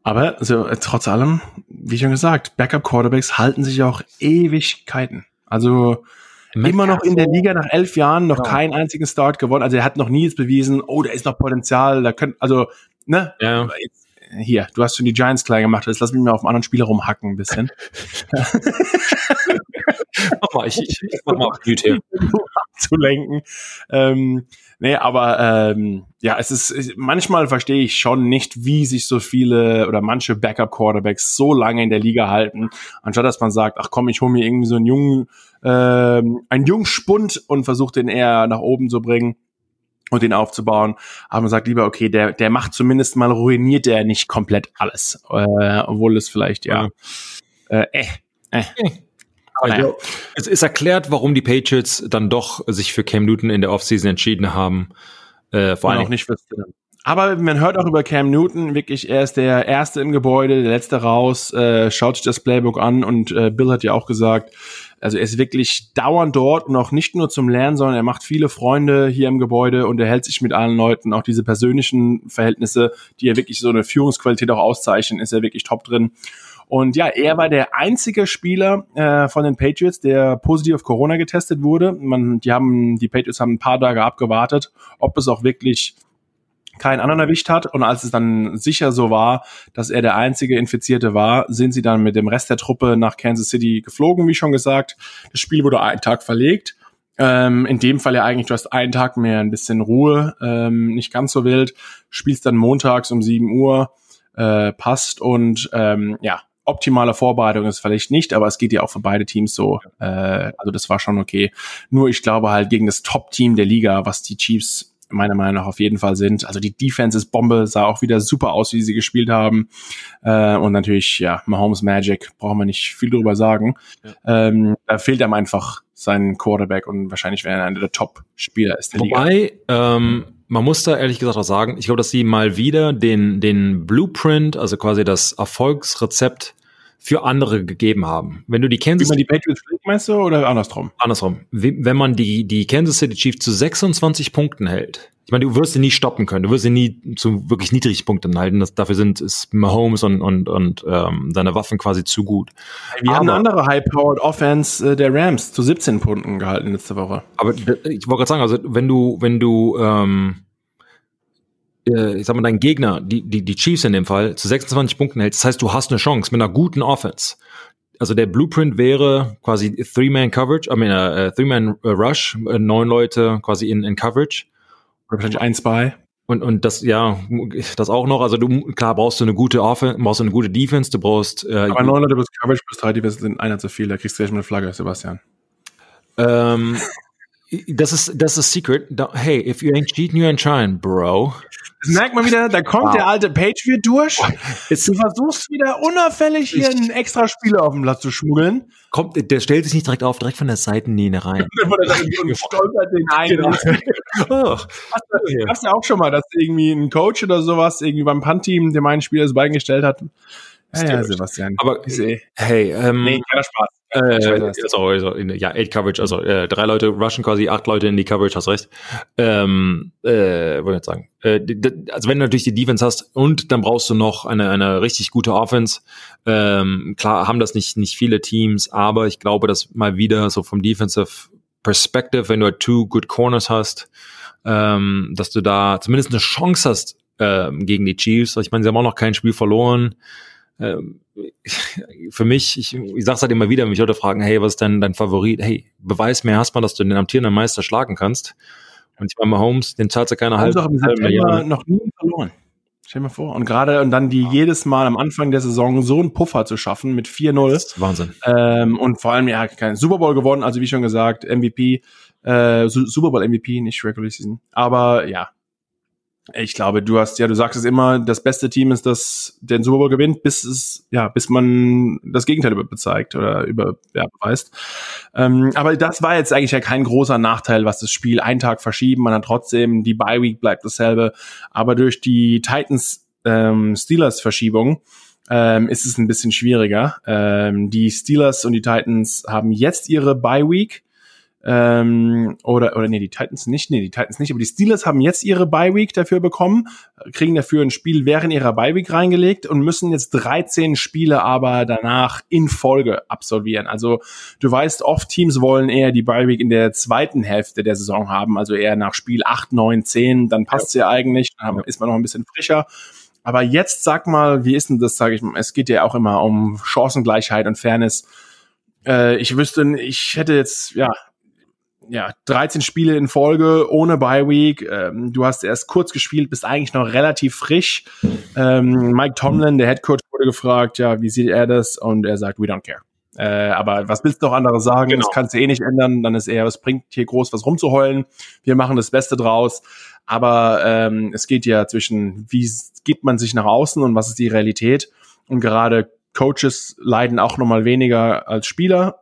Aber also, trotz allem, wie schon gesagt, Backup Quarterbacks halten sich auch Ewigkeiten. Also immer noch in der Liga nach elf Jahren noch ja. keinen einzigen Start gewonnen. Also er hat noch nie jetzt bewiesen, oh, da ist noch Potenzial, da können, also, ne? Ja. Jetzt, hier, du hast schon die Giants klein gemacht, jetzt lass mich mal auf einen anderen Spieler rumhacken ein bisschen. mach mal, ich, ich, ich mach mal auf Mute zu lenken. Ähm, nee, aber ähm, ja, es ist manchmal verstehe ich schon nicht, wie sich so viele oder manche Backup Quarterbacks so lange in der Liga halten, anstatt dass man sagt, ach komm, ich hole mir irgendwie so einen jungen, ähm, einen jungen Spund und versuche den eher nach oben zu bringen und den aufzubauen. Aber man sagt lieber, okay, der, der macht zumindest mal, ruiniert der nicht komplett alles. Äh, obwohl es vielleicht, ja, äh, äh, äh. Also, es ist erklärt, warum die Patriots dann doch sich für Cam Newton in der Offseason entschieden haben. Äh, vor allem auch nicht fürs aber man hört auch über Cam Newton, wirklich, er ist der Erste im Gebäude, der Letzte raus, äh, schaut sich das Playbook an und äh, Bill hat ja auch gesagt, Also er ist wirklich dauernd dort und auch nicht nur zum Lernen, sondern er macht viele Freunde hier im Gebäude und er hält sich mit allen Leuten. Auch diese persönlichen Verhältnisse, die er wirklich so eine Führungsqualität auch auszeichnen, ist er wirklich top drin. Und ja, er war der einzige Spieler äh, von den Patriots, der positiv auf Corona getestet wurde. Man, die haben, die Patriots haben ein paar Tage abgewartet, ob es auch wirklich keinen anderen erwischt hat. Und als es dann sicher so war, dass er der einzige Infizierte war, sind sie dann mit dem Rest der Truppe nach Kansas City geflogen, wie schon gesagt. Das Spiel wurde einen Tag verlegt. Ähm, in dem Fall ja eigentlich, du hast einen Tag mehr ein bisschen Ruhe, ähm, nicht ganz so wild, spielst dann montags um 7 Uhr, äh, passt und ähm, ja, optimale Vorbereitung ist vielleicht nicht, aber es geht ja auch für beide Teams so. Äh, also das war schon okay. Nur ich glaube halt gegen das Top-Team der Liga, was die Chiefs meiner Meinung nach auf jeden Fall sind. Also die Defense ist Bombe, sah auch wieder super aus, wie sie gespielt haben. Äh, und natürlich, ja, Mahomes Magic, brauchen wir nicht viel drüber sagen. Ja. Ähm, da fehlt einem einfach sein Quarterback und wahrscheinlich wäre er einer der Top-Spieler ist der Wobei. Ähm, man muss da ehrlich gesagt auch sagen, ich glaube, dass sie mal wieder den, den Blueprint, also quasi das Erfolgsrezept für andere gegeben haben. Wenn du die Kansas Wie man die Patriots meinst du, oder andersrum? Andersrum. Wenn man die, die Kansas City Chiefs zu 26 Punkten hält, ich meine, du wirst sie nie stoppen können, du wirst sie nie zu wirklich niedrigen Punkten halten. Das, dafür sind ist Mahomes und, und, und ähm, deine Waffen quasi zu gut. Wir aber, haben eine andere High-Powered Offense äh, der Rams zu 17 Punkten gehalten letzte Woche. Aber ich wollte gerade sagen, also wenn du, wenn du ähm, äh, ich sag mal, dein Gegner, die, die, die Chiefs in dem Fall, zu 26 Punkten hältst, das heißt, du hast eine Chance mit einer guten Offense. Also der Blueprint wäre quasi Three-Man-Coverage, I mean, uh, Three-Man-Rush, uh, neun Leute quasi in, in Coverage. Wahrscheinlich ein, zwei. Und, und das, ja, das auch noch. Also du, klar, brauchst du eine gute Offense, brauchst du eine gute Defense, du brauchst. Äh, Aber neun Leute plus Coverage plus drei Defense sind einer zu viel, da kriegst du gleich mal eine Flagge, Sebastian. Ähm, das ist, das ist Secret. Hey, if you ain't cheating, you ain't trying, bro. Das merkt man wieder, da kommt wow. der alte Patriot durch. Du versuchst wieder unauffällig hier einen extra Spieler auf dem Platz zu schmuggeln. Kommt, der stellt sich nicht direkt auf, direkt von der Seitenlinie rein. und stolpert den ein. Genau. oh. Hast du ja auch schon mal, dass irgendwie ein Coach oder sowas irgendwie beim Punt-Team dem einen Spieler das Bein gestellt hat. Ja, ja, Sebastian. Aber hey, ähm, nee, keiner Spaß. Äh, sorry, also, ja, Eight Coverage, also äh, drei Leute rushen quasi, acht Leute in die Coverage, hast recht. Ähm, äh, wollte ich jetzt sagen. Äh, also wenn du natürlich die Defense hast und dann brauchst du noch eine, eine richtig gute Offense. Ähm, klar haben das nicht, nicht viele Teams, aber ich glaube, dass mal wieder so vom Defensive Perspective, wenn du two good corners hast, ähm, dass du da zumindest eine Chance hast ähm, gegen die Chiefs. Ich meine, sie haben auch noch kein Spiel verloren. Ähm, für mich, ich, ich sage es halt immer wieder, wenn mich Leute fragen, hey, was ist denn dein Favorit? Hey, beweis mir erstmal, dass du den amtierenden Meister schlagen kannst. Und ich meine, Holmes, den zahlt ja keiner halb, halb Million. noch nie verloren. Stell dir mal vor. Und gerade und dann die ja. jedes Mal am Anfang der Saison so einen Puffer zu schaffen mit 4-0. Wahnsinn. Ähm, und vor allem, ja, kein Super Bowl gewonnen, also wie schon gesagt, MVP, äh, Super Bowl MVP, nicht Regular Season. Aber ja, ich glaube, du hast ja, du sagst es immer, das beste Team ist das, der den Super Bowl gewinnt, bis es, ja, bis man das Gegenteil bezeigt oder über, ja, beweist. Ähm, aber das war jetzt eigentlich ja kein großer Nachteil, was das Spiel einen Tag verschieben. Man hat trotzdem, die Bye Week bleibt dasselbe. Aber durch die Titans ähm, Steelers Verschiebung ähm, ist es ein bisschen schwieriger. Ähm, die Steelers und die Titans haben jetzt ihre Bye Week ähm, oder, oder nee, die Titans nicht, nee, die Titans nicht, aber die Steelers haben jetzt ihre Bye Week dafür bekommen, kriegen dafür ein Spiel während ihrer Bye Week reingelegt und müssen jetzt 13 Spiele aber danach in Folge absolvieren. Also du weißt, oft Teams wollen eher die Bye Week in der zweiten Hälfte der Saison haben, also eher nach Spiel 8, 9, 10, dann passt ja, ja eigentlich, dann ist man noch ein bisschen frischer. Aber jetzt sag mal, wie ist denn das, sage ich mal, es geht ja auch immer um Chancengleichheit und Fairness. Äh, ich wüsste, ich hätte jetzt, ja, ja, 13 Spiele in Folge ohne Bye Week. Ähm, du hast erst kurz gespielt, bist eigentlich noch relativ frisch. Ähm, Mike Tomlin, der Head Coach, wurde gefragt, ja, wie sieht er das? Und er sagt, we don't care. Äh, aber was willst du noch anderes sagen? Genau. Das kannst du eh nicht ändern. Dann ist eher, es bringt hier groß was rumzuheulen. Wir machen das Beste draus. Aber ähm, es geht ja zwischen, wie gibt man sich nach außen und was ist die Realität? Und gerade Coaches leiden auch nochmal weniger als Spieler.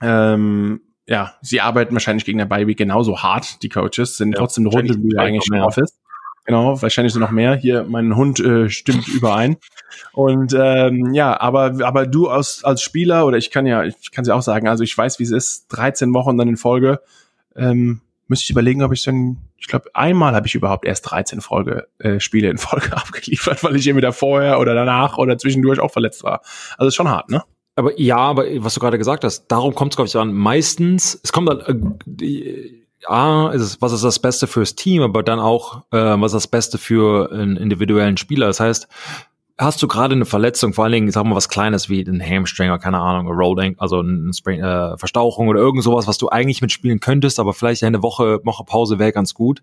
Ähm, ja, sie arbeiten wahrscheinlich gegen der Bye Week genauso hart, die Coaches, sind ja, trotzdem eine Runde eigentlich im Office. Genau, wahrscheinlich so noch mehr. Hier, mein Hund äh, stimmt überein. Und ähm, ja, aber aber du als als Spieler oder ich kann ja, ich kann ja auch sagen, also ich weiß, wie es ist. 13 Wochen dann in Folge. Ähm, müsste ich überlegen, ob ich dann, ich glaube, einmal habe ich überhaupt erst 13 Folge äh, Spiele in Folge abgeliefert, weil ich entweder vorher oder danach oder zwischendurch auch verletzt war. Also ist schon hart, ne? Aber ja, aber was du gerade gesagt hast, darum kommt es, glaube ich, an. Meistens, es kommt dann, äh, ja, ist es, was ist das Beste fürs Team, aber dann auch, äh, was ist das Beste für einen individuellen Spieler. Das heißt, hast du gerade eine Verletzung, vor allen Dingen, sag mal, was Kleines wie ein Hamstring oder keine Ahnung, ein Rolling, also ein Spring, äh, Verstauchung oder irgend sowas, was du eigentlich mitspielen könntest, aber vielleicht eine Woche, Woche Pause wäre ganz gut.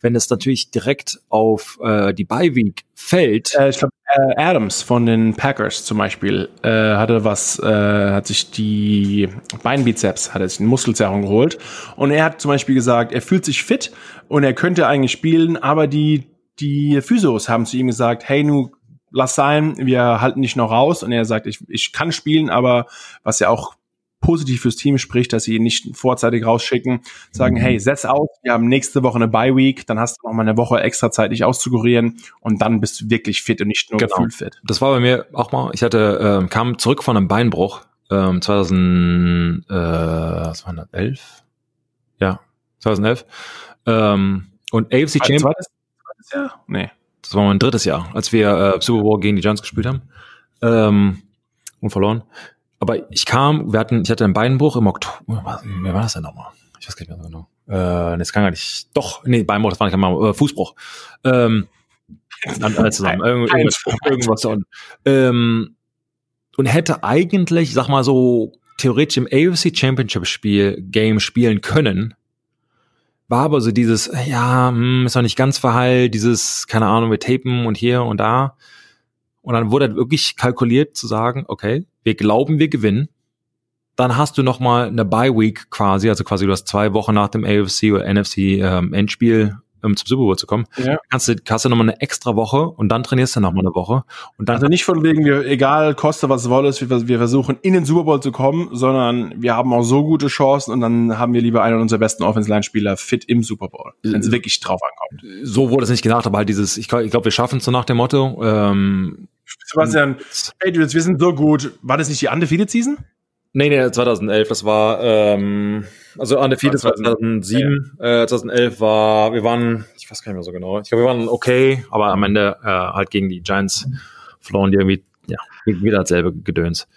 Wenn es natürlich direkt auf äh, die Bye-Week fällt. Äh, ich glaube, äh, Adams von den Packers zum Beispiel äh, hatte was, äh, hat sich die Beinbizeps, hat er sich eine Muskelzerrung geholt und er hat zum Beispiel gesagt, er fühlt sich fit und er könnte eigentlich spielen, aber die die Physios haben zu ihm gesagt, hey, nu lass sein, wir halten dich noch raus. Und er sagt, ich, ich kann spielen, aber was ja auch positiv fürs Team spricht, dass sie ihn nicht vorzeitig rausschicken, sagen, mhm. hey, setz aus, wir haben nächste Woche eine Bye Week, dann hast du noch mal eine Woche extra Zeit, dich auszukurieren und dann bist du wirklich fit und nicht nur genau. fit. Das war bei mir auch mal, ich hatte, äh, kam zurück von einem Beinbruch, ähm, 2000, äh, was war das, 11? Ja, 2011. Ähm, und AFC Champions. Zweites, zweites Jahr? Nee das war mein drittes Jahr, als wir äh, Super Bowl gegen die Giants gespielt haben ähm, und verloren. Aber ich kam, wir hatten, ich hatte einen Beinbruch im Oktober. Wer war das denn nochmal? Ich weiß gar nicht mehr so genau. Äh, das kann gar nicht. Doch, nee, Beinbruch, das war nicht einmal äh, Fußbruch. Ähm, alles zusammen. Irgend, irgendwas, irgendwas ähm, und hätte eigentlich, sag mal so, theoretisch im AFC Championship Spiel Game spielen können, war aber so dieses, ja, hm, ist noch nicht ganz verheilt, dieses, keine Ahnung, wir tapen und hier und da. Und dann wurde halt wirklich kalkuliert zu sagen, okay, wir glauben, wir gewinnen. Dann hast du noch mal eine Bye Week quasi, also quasi du hast zwei Wochen nach dem AFC oder NFC ähm, Endspiel um zum Super Bowl zu kommen, ja. kannst du, hast du nochmal eine extra Woche und dann trainierst du nochmal eine Woche. Und dann also nicht von wegen, wir, egal, koste was es wolle, wir, wir versuchen in den Super Bowl zu kommen, sondern wir haben auch so gute Chancen und dann haben wir lieber einen unserer besten Offense-Line-Spieler fit im Super Bowl, wenn es wirklich drauf ankommt. So wurde es nicht gesagt, aber halt dieses, ich glaube, glaub, wir schaffen es so nach dem Motto. Ähm, Sebastian, hey, wir sind so gut. War das nicht die Undefeated Season? Nee, nee, 2011, das war, ähm, also Undefeated 2007, ja. äh, 2011 war, wir waren, ich weiß gar nicht mehr so genau, ich glaube, wir waren okay, aber am Ende äh, halt gegen die Giants verloren, die irgendwie, ja, wieder dasselbe Gedöns.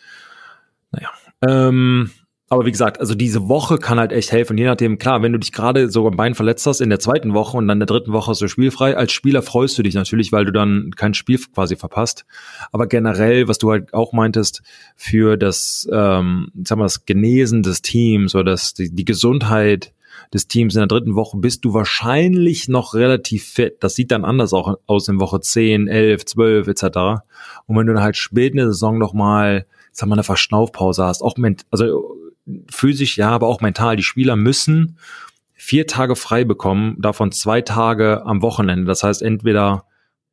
Naja, ähm, aber wie gesagt, also diese Woche kann halt echt helfen. je nachdem, klar, wenn du dich gerade so am Bein verletzt hast in der zweiten Woche und dann in der dritten Woche du spielfrei, als Spieler freust du dich natürlich, weil du dann kein Spiel quasi verpasst. Aber generell, was du halt auch meintest, für das, ähm, sagen wir, das Genesen des Teams oder das, die, die Gesundheit des Teams in der dritten Woche bist du wahrscheinlich noch relativ fit. Das sieht dann anders auch aus in Woche 10, 11, 12 etc. Und wenn du dann halt spät in der Saison noch mal, sag mal, eine Verschnaufpause hast, auch mit, also physisch ja, aber auch mental. Die Spieler müssen vier Tage frei bekommen, davon zwei Tage am Wochenende. Das heißt entweder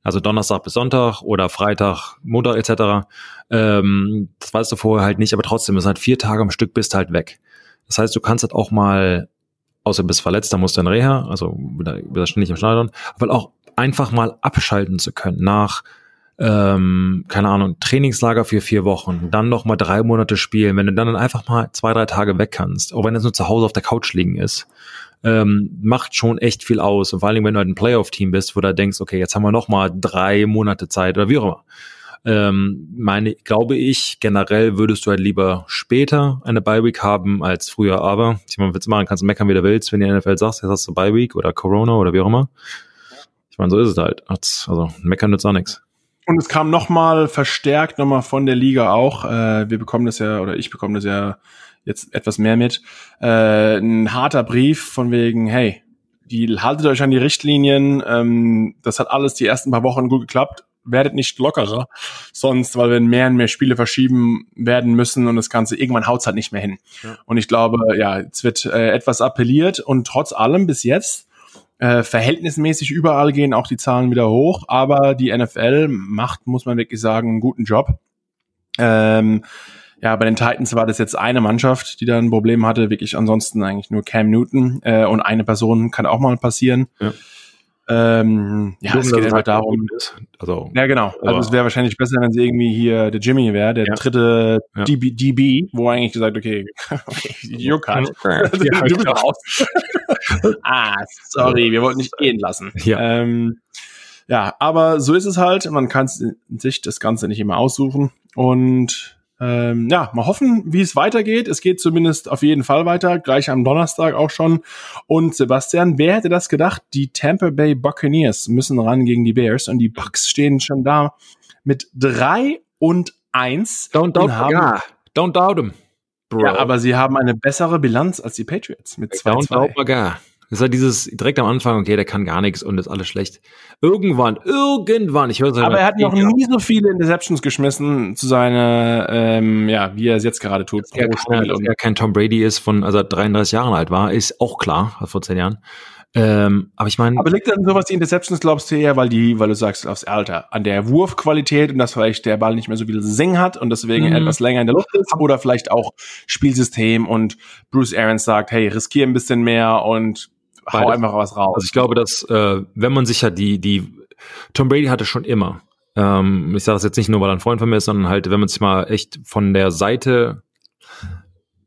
also Donnerstag bis Sonntag oder Freitag, Montag etc. Ähm, das weißt du vorher halt nicht, aber trotzdem, es sind halt vier Tage am Stück bist halt weg. Das heißt, du kannst halt auch mal, außer du bist verletzt, dann musst du in Reha, also wieder, wieder ständig im Stadion, aber auch einfach mal abschalten zu können nach ähm, keine Ahnung, Trainingslager für vier Wochen, dann noch mal drei Monate spielen, wenn du dann einfach mal zwei, drei Tage weg kannst, auch wenn es nur zu Hause auf der Couch liegen ist, ähm, macht schon echt viel aus. Und vor allem, wenn du halt ein Playoff-Team bist, wo du denkst, okay, jetzt haben wir noch mal drei Monate Zeit oder wie auch immer. Ähm, meine, glaube ich, generell würdest du halt lieber später eine Bye-Week haben als früher, aber ich meine, willst machen, kannst du meckern, wie du willst, wenn die NFL sagst, jetzt hast du Bye-Week oder Corona oder wie auch immer. Ich meine, so ist es halt. Also, meckern nützt auch nichts. Und es kam nochmal verstärkt nochmal von der Liga auch. Äh, wir bekommen das ja, oder ich bekomme das ja jetzt etwas mehr mit. Äh, ein harter Brief von wegen, hey, die haltet euch an die Richtlinien. Ähm, das hat alles die ersten paar Wochen gut geklappt. Werdet nicht lockerer, sonst, weil wir mehr und mehr Spiele verschieben werden müssen und das Ganze irgendwann haut's halt nicht mehr hin. Ja. Und ich glaube, ja, es wird äh, etwas appelliert und trotz allem bis jetzt äh, verhältnismäßig überall gehen auch die Zahlen wieder hoch, aber die NFL macht, muss man wirklich sagen, einen guten Job. Ähm, ja, bei den Titans war das jetzt eine Mannschaft, die da ein Problem hatte, wirklich ansonsten eigentlich nur Cam Newton äh, und eine Person kann auch mal passieren. Ja. Ähm, ja, es geht einfach darum. Ist. Also, ja, genau. Also es wäre wahrscheinlich besser, wenn sie irgendwie hier der Jimmy wäre, der Ja. dritte Ja. DB, DB, wo eigentlich gesagt, okay, okay du bist genau. raus. ah, sorry, wir wollten dich gehen lassen. Ja. Ähm, ja, aber so ist es halt. Man kann sich das Ganze nicht immer aussuchen. Und ähm, ja, mal hoffen, wie es weitergeht. Es geht zumindest auf jeden Fall weiter, gleich am Donnerstag auch schon. Und Sebastian, wer hätte das gedacht? Die Tampa Bay Buccaneers müssen ran gegen die Bears und die Bucks stehen schon da mit drei und eins. Don't doubt, haben, ja, don't doubt him. Bro. ja, aber sie haben eine bessere Bilanz als die Patriots mit Don't 2-2. doubt Magar. Das ist halt dieses direkt am Anfang, okay, der kann gar nichts und ist alles schlecht. Irgendwann, irgendwann, ich höre es Aber er hat noch nie so viele Interceptions geschmissen zu seiner, ähm, ja, wie er es jetzt gerade tut. er, kein, dass Und- er kein Tom Brady ist, von als er 33 Jahre alt war, ist auch klar, vor zehn Jahren. Ähm, aber ich meine, Aber liegt dann sowas die Interceptions, glaubst du eher, weil die, weil du sagst, aufs Alter, an der Wurfqualität und dass vielleicht der Ball nicht mehr so viel Sing hat und deswegen Mhm. etwas länger in der Luft ist oder vielleicht auch Spielsystem und Bruce Arians sagt, hey, riskier ein bisschen mehr und hau Beides. einfach was raus. Also ich glaube, dass äh, wenn man sich ja die die Tom Brady hatte schon immer. Ähm, ich sage das jetzt nicht nur, weil er ein Freund von mir ist, sondern halt, wenn man sich mal echt von der Seite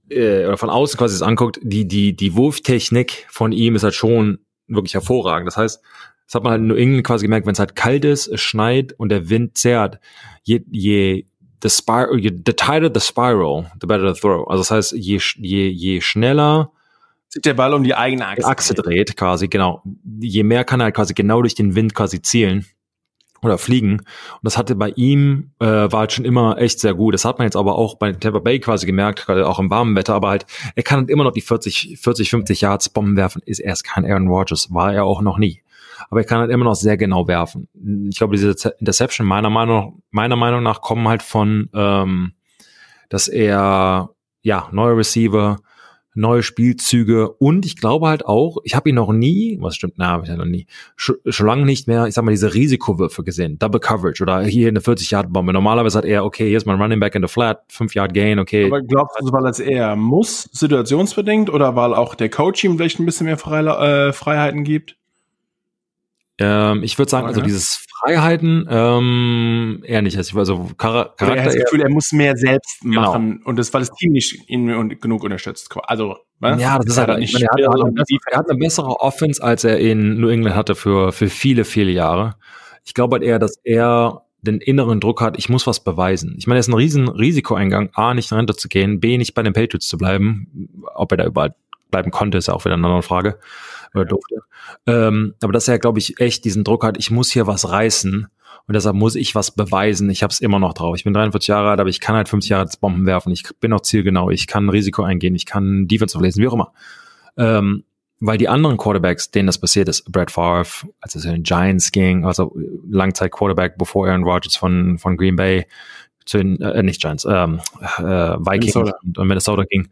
äh, oder von außen quasi das anguckt, die die die Wurftechnik von ihm ist halt schon wirklich hervorragend. Das heißt, das hat man halt nur irgendwie quasi gemerkt, wenn es halt kalt ist, es schneit und der Wind zerrt, je je the spiral, the tighter the spiral, the better the throw. Also das heißt, je je je schneller Sich der Ball um die eigene Achse. Achse dreht, quasi, genau. Je mehr kann er halt quasi genau durch den Wind quasi zielen oder fliegen. Und das hatte bei ihm, äh, war halt schon immer echt sehr gut. Das hat man jetzt aber auch bei Tampa Bay quasi gemerkt, gerade auch im warmen Wetter, aber halt, er kann halt immer noch die 40, 40, 50 Yards Bomben werfen, ist erst kein Aaron Rodgers, war er auch noch nie. Aber er kann halt immer noch sehr genau werfen. Ich glaube, diese Interception meiner Meinung, meiner Meinung nach kommen halt von, ähm, dass er, ja, neue Receiver, neue Spielzüge und ich glaube halt auch, ich habe ihn noch nie, was stimmt, na, habe ich ja noch nie, schon, schon lange nicht mehr, ich sag mal, diese Risikowürfe gesehen, Double Coverage oder hier eine 40-Yard-Bombe. Normalerweise hat er, okay, hier ist mein Running Back in the flat, 5-Yard-Gain, okay. Aber glaubst du, weil es eher muss, situationsbedingt, oder weil auch der Coach ihm vielleicht ein bisschen mehr äh, Freiheiten gibt? Ähm, ich würde sagen, also dieses Freiheiten ähm, eher nicht. Also Char er hat Charakter das Gefühl, er muss mehr selbst Genau. machen und das, weil das Team nicht ihn genug unterstützt. Also, was? Ja, das ist halt, ich meine, er, hat, eine bessere, er hat eine bessere Offense, als er in New England hatte für, für viele, viele Jahre. Ich glaube halt eher, dass er den inneren Druck hat, ich muss was beweisen. Ich meine, er ist ein riesen Risikoeingang, A, nicht in Rente zu gehen, B, nicht bei den Patriots zu bleiben. Ob er da überall bleiben konnte, ist ja auch wieder eine andere Frage. Oder durfte. Ähm, aber dass er, glaube ich, echt diesen Druck hat, ich muss hier was reißen. Und deshalb muss ich was beweisen. Ich habe es immer noch drauf. Ich bin 43 Jahre alt, aber ich kann halt 50 Jahre Bomben werfen. Ich bin auch zielgenau. Ich kann Risiko eingehen. Ich kann Defensive lesen, wie auch immer. Ähm, weil die anderen Quarterbacks, denen das passiert ist, Brad Favre, als es in den Giants ging, also Langzeit Quarterback, bevor Aaron Rodgers von, von Green Bay zu den, äh, nicht Giants, ähm, äh, Vikings Minnesota. und, und Minnesota ging.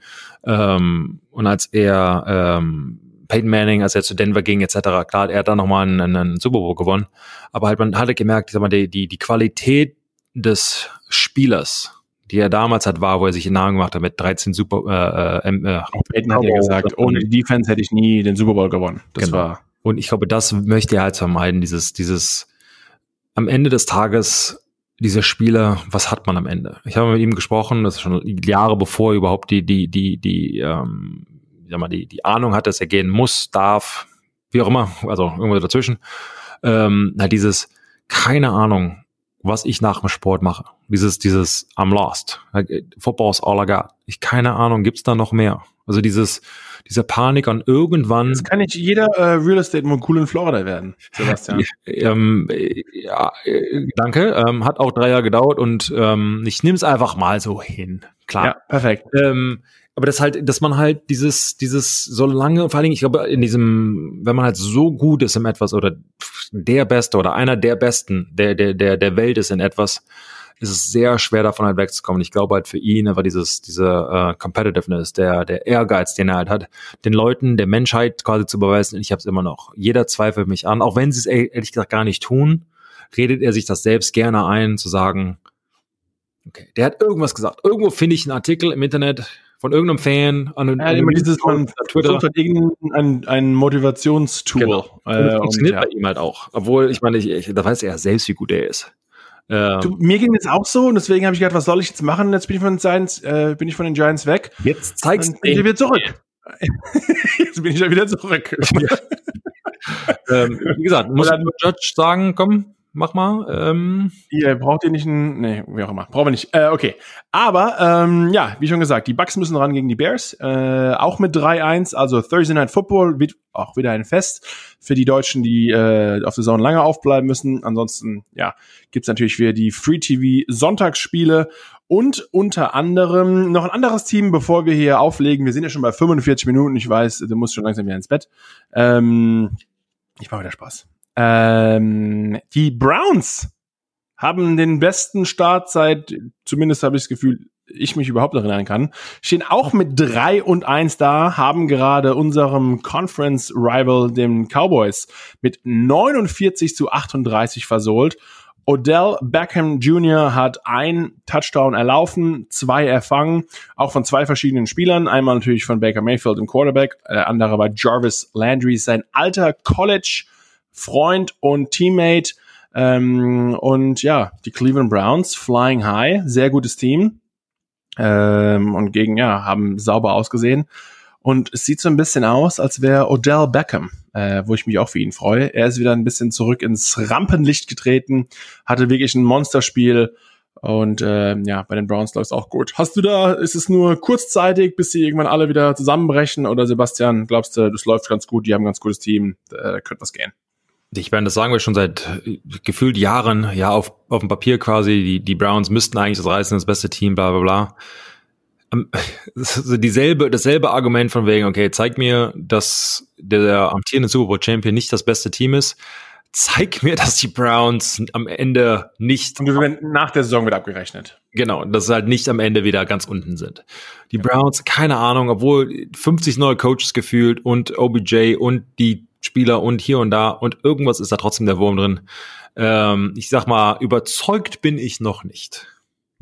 Ähm, und als er ähm, Peyton Manning, als er zu Denver ging, etc., klar, er hat da nochmal einen, einen Super Bowl gewonnen. Aber halt, man hatte gemerkt, ich sag mal, die, die, die Qualität des Spielers, die er damals hat, war, wo er sich den Namen gemacht hat mit 13 Super, äh, äh, äh, Peyton hat ja gesagt, ohne die Defense hätte ich nie den Super Bowl gewonnen. Das Genau. war Und ich glaube, das möchte er halt vermeiden, dieses, dieses, am Ende des Tages, diese Spieler, was hat man am Ende? Ich habe mit ihm gesprochen, das ist schon Jahre bevor er überhaupt die, die, die, die, ähm, sag mal, die, die Ahnung hat, dass er gehen muss, darf, wie auch immer, also irgendwo dazwischen. Ähm, halt dieses, keine Ahnung, was ich nach dem Sport mache. Dieses, dieses, I'm lost. Football is all I got. Ich, keine Ahnung, gibt's da noch mehr? Also dieses, diese Panik an irgendwann. Jetzt kann nicht jeder äh, Real Estate Mogul in Florida werden, Sebastian. Ähm, äh, ja, äh, danke. Ähm, hat auch drei Jahre gedauert und ähm, ich nehme es einfach mal so hin. Klar. ja, perfekt. Ähm, aber das halt, dass man halt dieses, dieses so lange, vor allen Dingen, ich glaube, in diesem, wenn man halt so gut ist in etwas oder der Beste oder einer der Besten der, der, der, der Welt ist in etwas, ist es sehr schwer davon halt wegzukommen. Ich glaube halt für ihn einfach dieses, diese äh, Competitiveness, der, der Ehrgeiz, den er halt hat, den Leuten, der Menschheit quasi zu beweisen, ich habe es immer noch. Jeder zweifelt mich an, auch wenn sie es ehr- ehrlich gesagt gar nicht tun, redet er sich das selbst gerne ein, zu sagen, okay, der hat irgendwas gesagt. Irgendwo finde ich einen Artikel im Internet von irgendeinem Fan an, ja, immer dieses man Twitter. Halt irgendein ein Motivationstool. Genau. Äh, das funktioniert und, ja. bei ihm halt auch. Obwohl, ich meine, ich, ich, da weiß er selbst, wie gut er ist. Ähm, du, mir ging es auch so und deswegen habe ich gedacht, was soll ich jetzt machen? Jetzt bin ich von den Giants, äh, bin ich von den Giants weg. Jetzt zeigst du wieder zurück. jetzt bin ich ja wieder zurück. ähm, wie gesagt, muss Judge sagen, komm, mach mal. Ähm. Ihr braucht ihr nicht ein, nee, wie auch immer, brauchen wir nicht. Äh, okay, aber ähm, ja, wie schon gesagt, die Bucks müssen ran gegen die Bears, äh, auch mit 3-1, also Thursday Night Football wird auch wieder ein Fest für die Deutschen, die äh, auf der Saison lange aufbleiben müssen. Ansonsten, ja, gibt's natürlich wieder die Free TV Sonntagsspiele und unter anderem noch ein anderes Team, bevor wir hier auflegen. Wir sind ja schon bei 45 Minuten. Ich weiß, du musst schon langsam wieder ins Bett. Ähm, ich mache wieder Spaß. Ähm, die Browns haben den besten Start seit, zumindest habe ich das Gefühl, ich mich überhaupt erinnern kann, stehen auch mit drei und eins da, haben gerade unserem Conference Rival, den Cowboys, mit 49 zu 38 versohlt. Odell Beckham Jr. hat ein Touchdown erlaufen, zwei erfangen, auch von zwei verschiedenen Spielern. Einmal natürlich von Baker Mayfield im Quarterback, der andere war Jarvis Landry, sein alter College Freund und Teammate. Ähm, und ja, die Cleveland Browns, Flying High, sehr gutes Team. Ähm, und gegen, ja, haben sauber ausgesehen. Und es sieht so ein bisschen aus, als wäre Odell Beckham, äh, wo ich mich auch für ihn freue. Er ist wieder ein bisschen zurück ins Rampenlicht getreten, hatte wirklich ein Monsterspiel. Und äh, ja, bei den Browns läuft es auch gut. Hast du da, ist es nur kurzzeitig, bis sie irgendwann alle wieder zusammenbrechen? Oder Sebastian, glaubst du, das läuft ganz gut, die haben ein ganz gutes Team, äh, könnte was gehen? Ich meine, das sagen wir schon seit äh, gefühlt Jahren, ja, auf, auf dem Papier quasi, die, die Browns müssten eigentlich das reißen, das beste Team, bla bla bla. Ähm, also dieselbe, dasselbe Argument von wegen, okay, zeig mir, dass der amtierende Super Bowl Champion nicht das beste Team ist. Zeig mir, dass die Browns am Ende nicht. Und wir werden nach der Saison wieder abgerechnet. Genau, dass sie halt nicht am Ende wieder ganz unten sind. Die ja. Browns, keine Ahnung, obwohl 50 neue Coaches gefühlt und OBJ und die Spieler und hier und da und irgendwas ist da trotzdem der Wurm drin. Ähm, ich sag mal, überzeugt bin ich noch nicht.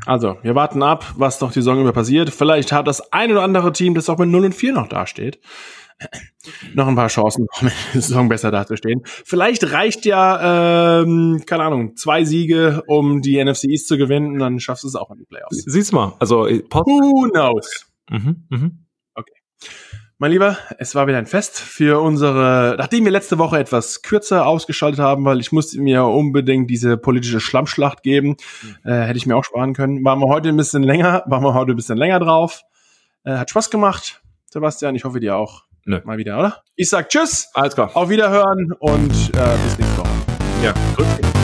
Also, wir warten ab, was noch die Saison über passiert. Vielleicht hat das ein oder andere Team, das auch mit 0 und 4 noch dasteht, noch ein paar Chancen, um die Saison besser dazustehen. Vielleicht reicht ja, ähm, keine Ahnung, zwei Siege, um die NFC East zu gewinnen, dann schaffst du es auch in die Playoffs. Siehst mal, also äh, Who knows? Mhm, mhm. Mein Lieber, es war wieder ein Fest für unsere, nachdem wir letzte Woche etwas kürzer ausgeschaltet haben, weil ich musste mir unbedingt diese politische Schlammschlacht geben, mhm. äh, hätte ich mir auch sparen können. Waren wir heute ein bisschen länger, waren wir heute ein bisschen länger drauf. Äh, hat Spaß gemacht, Sebastian, ich hoffe dir auch. Nö. Mal wieder, oder? Ich sag Tschüss. Alles klar. Auf Wiederhören und äh, bis nächste Woche. Ja, grüß dich.